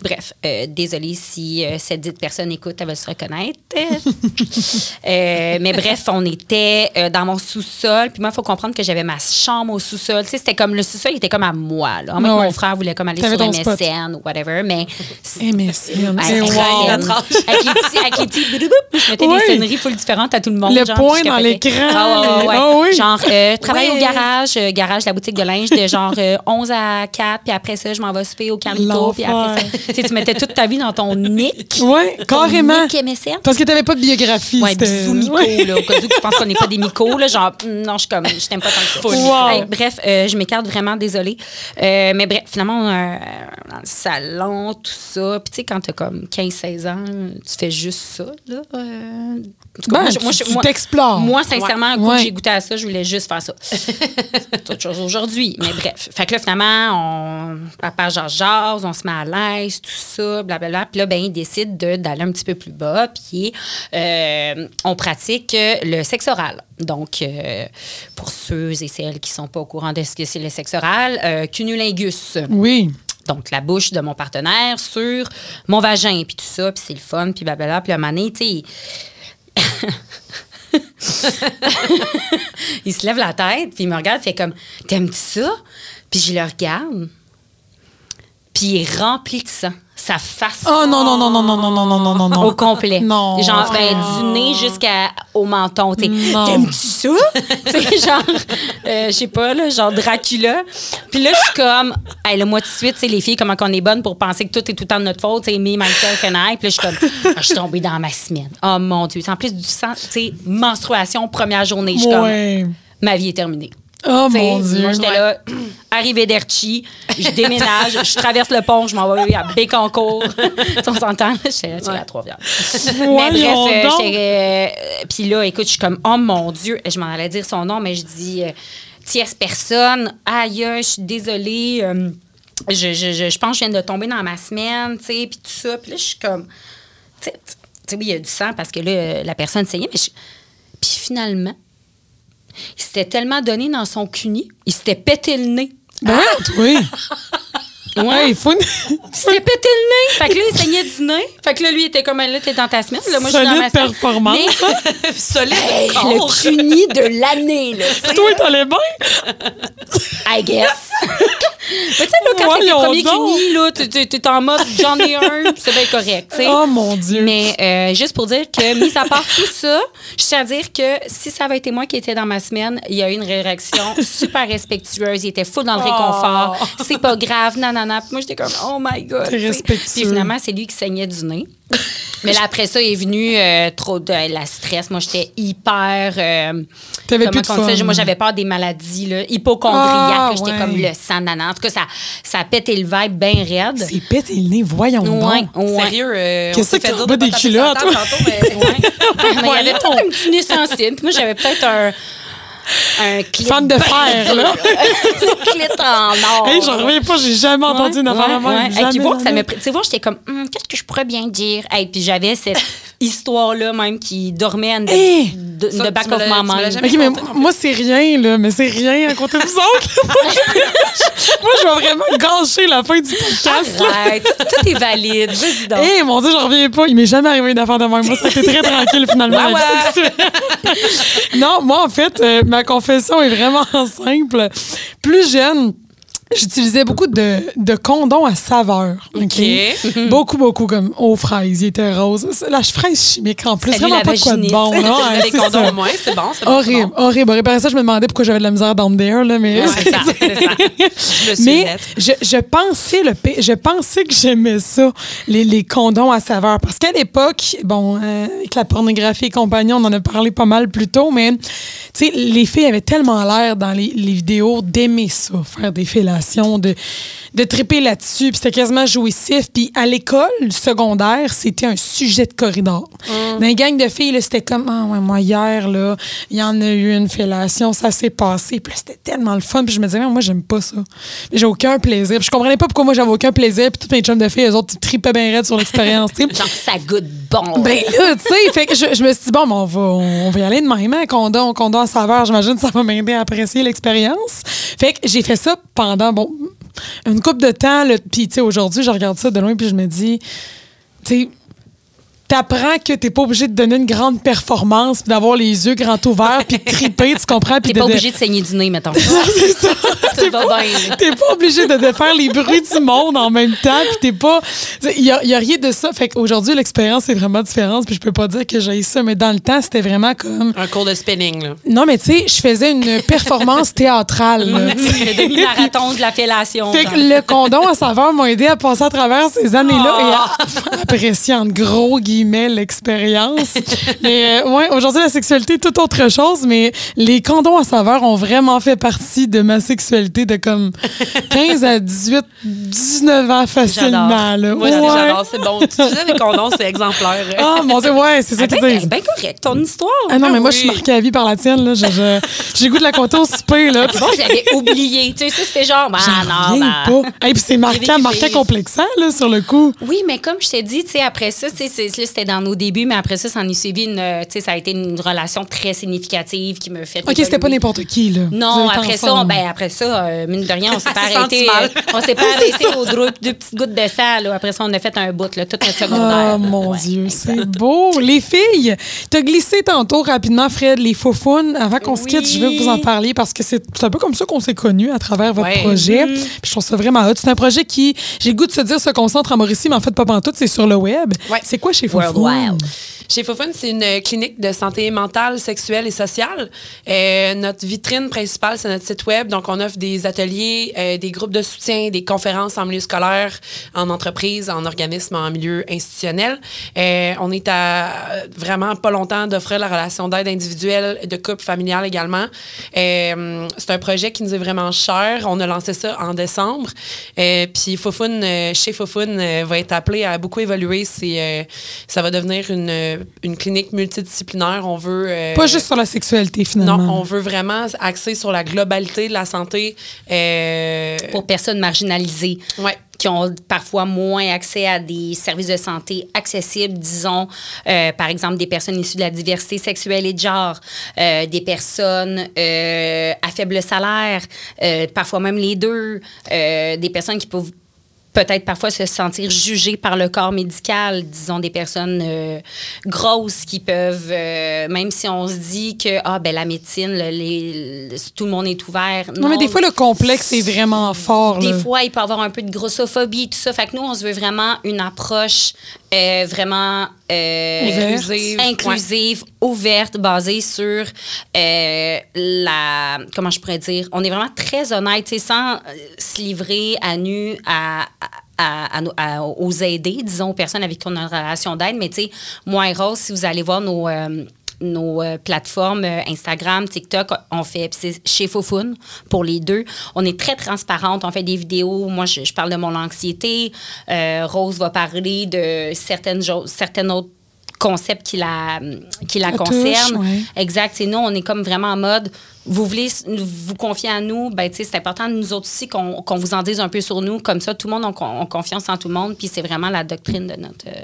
Bref, euh, désolée si euh, cette dite personne écoute, elle va se reconnaître. Mais bref, on était dans mon sous-sol. Puis moi, il faut comprendre que j'avais ma chambre au sous-sol. Tu sais, c'était comme le sous-sol, il était comme à moi. Là. En même Ouais. mon frère voulait comme aller sur ton spot. MSN ou whatever. Mais MSN. Avec, wow. avec avec boudou-boudou, je mettais des sonneries full différentes à tout le monde. Le genre, point dans l'écran, Ah, ouais, les- ouais. ah oui. Genre, euh, travail Oui. au garage, euh, garage, la boutique de linge, de genre euh, 11 à 4, puis après ça, je m'en vais souper au Carlito, puis après ça, tu tu mettais toute ta vie dans ton nick. Ton carrément. Nick MSN. Parce que t'avais pas de biographie. Ouais, c'était- bisous Ouais. là. Au cas où tu penses qu'on n'est pas des Miko, là. Genre, hum, non, je suis comme, je t'aime pas tant que ça. Wow. Hey, bref, euh, je m'écarte vraiment, désolée. Euh, mais bref, finalement, euh, dans le salon, tout ça. Puis, tu sais, quand t'as comme 15-16 ans, tu fais juste ça, là. euh, cas, Ben, moi, tu- moi, je- tu moi- t'explores. Moi, sincèrement, un coup Ouais. j'ai goûté à ça, je voulais juste faire ça. C'est autre chose aujourd'hui. Mais bref. Fait que là, finalement, on, papa jase, on se met à l'aise, tout ça, blablabla. Puis là, ben, il décide de- d'aller un petit peu plus bas. Puis euh, on pratique le sexe oral. Donc, euh, pour ceux et celles qui sont pas au courant de ce que c'est le sexe oral, euh, cunnilingus. Oui. Donc, la bouche de mon partenaire sur mon vagin, puis tout ça, puis c'est le fun, puis blablabla. Puis moment donné, tu sais, il se lève la tête, puis il me regarde, fait comme T'aimes-tu ça? Puis je le regarde, puis il est rempli de sang. Sa face Oh non, non, non, non, non, non, non, non, non, non, non. au complet. Non. Genre, ben, du nez jusqu'au menton. T'aimes-tu ça? sais, genre, euh, je sais pas, là, genre Dracula. Puis là, je suis comme, hey, là, moi, tout de suite, tu sais, les filles, comment qu'on est bonnes pour penser que tout est tout le temps de notre faute, tu sais, me, myself and I. Puis là, je suis comme, ah, je suis tombée dans ma semaine. Oh mon Dieu. C'est en plus du sang, tu sais, menstruation, première journée. Je suis Ouais. comme, ma vie est terminée. Oh mon Dieu. Moi, j'étais là, arrivé d'Erchi, je déménage, je traverse le pont, je m'en vais à Bécancourt. On s'entend, j'étais j'étais à Trois-Rivières. Mais bref, euh, euh, puis là, écoute, je suis comme, oh mon Dieu, je m'en allais dire son nom, mais je dis, euh, tierce personne, aïe, je suis désolée. euh, je, je, je, je pense que je viens de tomber dans ma semaine, tu sais, puis tout ça. Puis là, je suis comme, tu sais, oui, il y a du sang parce que là, la personne saignait, mais je- Puis finalement, il s'était tellement donné dans son cuni, il s'était pété le nez. Ben, oui. Ouais. Il faut s'était pété le nez. Fait que là, il saignait du nez. Fait que là, lui, il était comme, là, t'es dans ta semaine. Là, moi, je suis dans ma Solide semaine. performance. Mais Solide le cuni de l'année, là. Toi, t'allais bien? I guess. Mais tu sais, là, quand t'es Voyons premiers donc. cunis, là, t'es- en mode j'en ai un, c'est bien correct, tu sais. Oh mon Dieu. Mais euh, juste pour dire que, mis à part tout ça, je tiens à dire que si ça avait été moi qui étais dans ma semaine, il y a eu une réaction super respectueuse. Il était fou dans le réconfort. C'est pas grave, nanana. Puis moi, j'étais comme, oh my God. Respectueux. Puis finalement, c'est lui qui saignait du nez. Mais là, après ça, est venu euh, trop de la stress. Moi, j'étais hyper. euh, T'avais comment plus de dit. Moi, j'avais peur des maladies, là, hypochondriaques. Ah, J'étais ouais. comme le sang nanana. En tout cas, ça, ça a pété le vibe bien raide. C'est pété le nez, voyons Ouais, donc. ouais. Sérieux, euh, Qu'est-ce que des pas taper culottes, sur la toi? table tantôt, mais- Ouais. Mais il y avait peut-être un petit nez sensible. Puis moi, j'avais peut-être un. Un clit. Fan de fer, là. Un clit en or. Hey, j'en reviens pas, j'ai jamais entendu une affaire de ouais. Voir que ça me. Tu sais, voir, j'étais comme, Hum, qu'est-ce que je pourrais bien dire? Hey, puis j'avais cette histoire-là, même, qui dormait en Hey! de, Ça, de tu back of my tu mind. jamais OK, mais moi, c'est rien, là, mais c'est rien à côté de vous autres. moi, je- vais vraiment gâcher la fin du podcast. Ouais, tout, tout est valide. Vas-y donc. Eh, mon Dieu, j'en reviens pas. Il m'est jamais arrivé une affaire de même. Moi, ça a été très tranquille, finalement. Ah ouais. non, moi, en fait, euh, ma confession est vraiment simple. Plus jeune, J'utilisais beaucoup de, de condoms à saveur. OK? Beaucoup, beaucoup, comme aux fraises. Il était rose. La fraise chimique, en plus. Salut, vraiment pas de quoi de bon. là. Ouais, les c'est condoms au moins, c'est bon. Horrible, bon. horrible. horrible. Après ça, je me demandais pourquoi j'avais de la misère down there, là, mais... Ouais, c'est ça, c'est ça. Je me Mais je, je pensais le je pensais que j'aimais ça, les, les condoms à saveur. Parce qu'à l'époque, bon, euh, avec la pornographie et compagnie, on en a parlé pas mal plus tôt, mais tu sais, les filles avaient tellement l'air dans les, les vidéos d'aimer ça, faire des fellations, de, de triper là-dessus, puis c'était quasiment jouissif. Puis à l'école secondaire, c'était un sujet de corridor. Dans les gangs de filles, c'était comme, ah ouais, moi, hier, là, il y en a eu une fellation, ça s'est passé. Puis là, c'était tellement le fun. Puis je me disais, moi, j'aime pas ça. Mais j'ai aucun plaisir. Puis je comprenais pas pourquoi moi, j'avais aucun plaisir. Puis toutes mes chums de filles, eux autres, ils tripaient bien raide sur l'expérience. Genre, ça goûte bon. Ben là, tu sais, fait que je, je me suis dit, bon, ben, on, va, on va y aller de même, hein, condom, condom à saveur. J'imagine ça va m'aider à apprécier l'expérience. Fait que j'ai fait ça pendant, bon, une couple de temps. Puis, tu sais, aujourd'hui, je regarde ça de loin, puis je me dis, tu sais, t'apprends que t'es pas obligé de donner une grande performance, puis d'avoir les yeux grands ouverts, puis de triper, tu comprends? Puis T'es pas de- obligé de saigner du nez, mettons. c'est ça. T'es pas obligé de, de faire les bruits du monde en même temps, puis t'es pas. Il y a, y a rien de ça. Fait qu'aujourd'hui, l'expérience est vraiment différente, puis je peux pas dire que j'ai ça, mais dans le temps, c'était vraiment comme. Un cours de spinning, là. Non, mais tu sais, je faisais une performance théâtrale. Le demi-marathon de la fellation. Fait que le condom à saveur m'a aidé à passer à travers ces années-là et à apprécier en gros guillemets guillemets l'expérience. mais euh, ouais, aujourd'hui, la sexualité, tout autre chose, mais les condoms à saveur ont vraiment fait partie de ma sexualité de comme 15 à 18, 19 ans facilement. Là. Moi, Ouais. j'adore. C'est bon. Tu disais des condoms, c'est exemplaire. Ah, mon Dieu, ouais, c'est ça Ah, qu'ils ben, disent. ben correct, ton histoire. Ah non, mais moi, je suis marquée à vie par la tienne. Là. Je- je- J'ai goût de la compter au souper. Là. Bon, je l'avais oublié. Tu sais, ça, c'était genre, ben, non, ben, pas. Et puis c'est marquant, marquant complexant, là, sur le coup. Oui, mais comme je t'ai dit, tu sais, après ça, tu c'est- c'était dans nos débuts, mais après ça, ça en est suivi une, euh, tu sais, ça a été une relation très significative qui me fait. OK, c'était pas n'importe qui, là. Non, après ça, on- ben, après ça, euh, mine de rien, on s'est pas arrêté. euh, on s'est pas arrêté aux deux, deux petites gouttes de sang. Là. Après ça, on a fait un bout, là, toute notre secondaire. Oh mon Ouais. Dieu, c'est beau. Les filles, t'as glissé tantôt rapidement, Fred, les faufounes. Avant qu'on se quitte, je veux vous en parler parce que c'est un peu comme ça qu'on s'est connus à travers votre Ouais. projet. Mm-hmm. Puis je trouve ça vraiment hot. C'est un projet qui, j'ai le goût de se dire, se concentre en Mauricie, mais en fait, pas pantoute, c'est sur le web. Ouais. C'est quoi chez Chez Fofun, c'est une clinique de santé mentale, sexuelle et sociale. Euh, notre vitrine principale, c'est notre site web. Donc, on offre des ateliers, euh, des groupes de soutien, des conférences en milieu scolaire, en entreprise, en organisme, en milieu institutionnel. Euh, on est à vraiment pas longtemps d'offrir la relation d'aide individuelle, de couple familial également. Euh, c'est un projet qui nous est vraiment cher. On a lancé ça en décembre. Euh, puis Fofun, euh, chez Fofun, va être appelé à beaucoup évoluer. C'est, euh, ça va devenir une, une clinique multidisciplinaire. On veut... euh, Pas juste sur la sexualité, finalement. non, on veut vraiment axer sur la globalité de la santé. Euh, Pour personnes marginalisées. ouais. qui ont parfois moins accès à des services de santé accessibles, disons, euh, par exemple, des personnes issues de la diversité sexuelle et de genre, euh, des personnes euh, à faible salaire, euh, parfois même les deux, euh, des personnes qui peuvent peut-être parfois se sentir jugées par le corps médical, disons des personnes euh, grosses qui peuvent, euh, même si on se dit que ah ben la médecine, le- les- le- tout le monde est ouvert. Non, mais des fois, le complexe est vraiment fort. Des là. fois, il peut y avoir un peu de grossophobie, tout ça. Fait que nous, on se veut vraiment une approche euh, vraiment euh. Inclusive, ouverte, basée sur euh, la. Comment je pourrais dire? On est vraiment très honnête, tu sais, sans euh, se livrer à nu à. à- à nos- à- aux aidés, disons, aux personnes avec qui on a une relation d'aide. Mais tu sais, moi et Rose, si vous allez voir nos, euh, nos euh, plateformes euh, Instagram, TikTok, on fait, chez Fofun pour les deux. On est très transparente, on fait des vidéos. Moi, je, je parle de mon anxiété. Euh, Rose va parler de certaines, autres concepts qui la, qui la La touche, concernent. ouais. Exact. C'est nous, on est comme vraiment en mode, vous voulez vous confier à nous, ben, tu sais, c'est important, nous autres aussi, qu'on qu'on vous en dise un peu sur nous. Comme ça, tout le monde a, con- a confiance en tout le monde. Puis c'est vraiment la doctrine de notre... euh,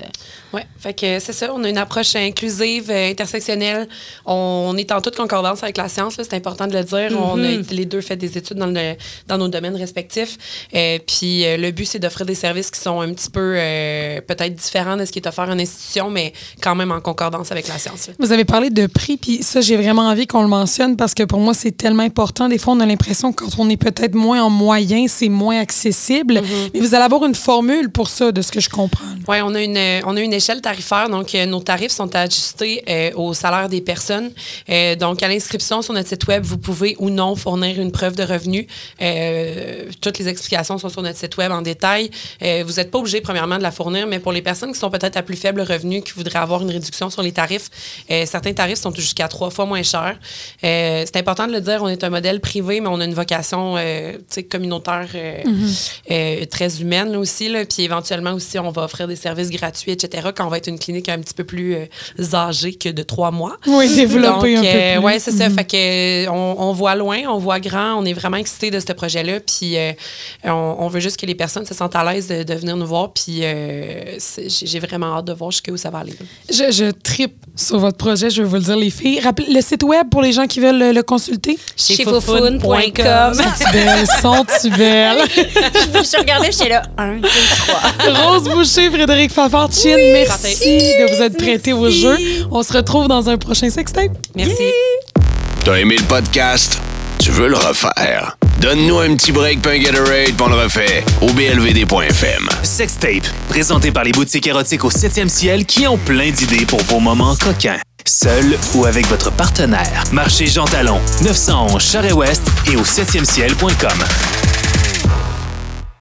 Oui, fait que c'est ça. On a une approche inclusive, euh, intersectionnelle. On, est en toute concordance avec la science, là, c'est important de le dire. On a les deux fait des études dans, le, dans nos domaines respectifs. Euh, puis euh, le but, c'est d'offrir des services qui sont un petit peu euh, peut-être différents de ce qui est offert en institution, mais quand même en concordance avec la science. là. Vous avez parlé de prix, puis ça, j'ai vraiment envie qu'on le mentionne parce que pour moi, c'est tellement important. Des fois, on a l'impression que quand on est peut-être moins en moyen, c'est moins accessible. Mais vous allez avoir une formule pour ça, de ce que je comprends. Oui, on, a une, on a une échelle tarifaire. Donc, euh, nos tarifs sont ajustés euh, au salaire des personnes. Euh, donc, à l'inscription sur notre site Web, vous pouvez ou non fournir une preuve de revenu. Euh, toutes les explications sont sur notre site Web en détail. Vous n'êtes pas obligé, premièrement, de la fournir, mais pour les personnes qui sont peut-être à plus faible revenu, qui voudraient avoir une réduction sur les tarifs, certains tarifs sont jusqu'à trois fois moins chers. C'est important de le dire, on est un modèle privé, mais on a une vocation euh, communautaire euh, euh, très humaine là, aussi. Là. Puis éventuellement aussi, on va offrir des services gratuits, etc., quand on va être une clinique un petit peu plus euh, âgée que de trois mois. Oui, développer Donc, un peu ouais, c'est ça. Fait que, on, on voit loin, on voit grand, on est vraiment excités de ce projet-là. Puis on, on veut juste que les personnes se sentent à l'aise de, de venir nous voir. Puis j'ai j'ai vraiment hâte de voir jusqu'où ça va aller. là. Je, je tripe sur votre projet, je vais vous le dire, les filles. Rappelez le site web pour les gens qui veulent le, le consulter. Chez fofun.com. Sont-tu belles? Sont-tu belles? je regardais, j'étais là, un, deux, trois. Rose Boucher, Frédéric Fafard, Chin, merci de vous être prêtés au jeu. On se retrouve dans un prochain sextape. Merci. T'as aimé le podcast? Tu veux le refaire? Donne-nous un petit break pis on le refait au blvd.fm. Sextape, présenté par les boutiques érotiques au 7e ciel qui ont plein d'idées pour vos moments coquins. Seul ou avec votre partenaire. Marché Jean Talon, 911 Charest-Ouest et au 7e ciel.com.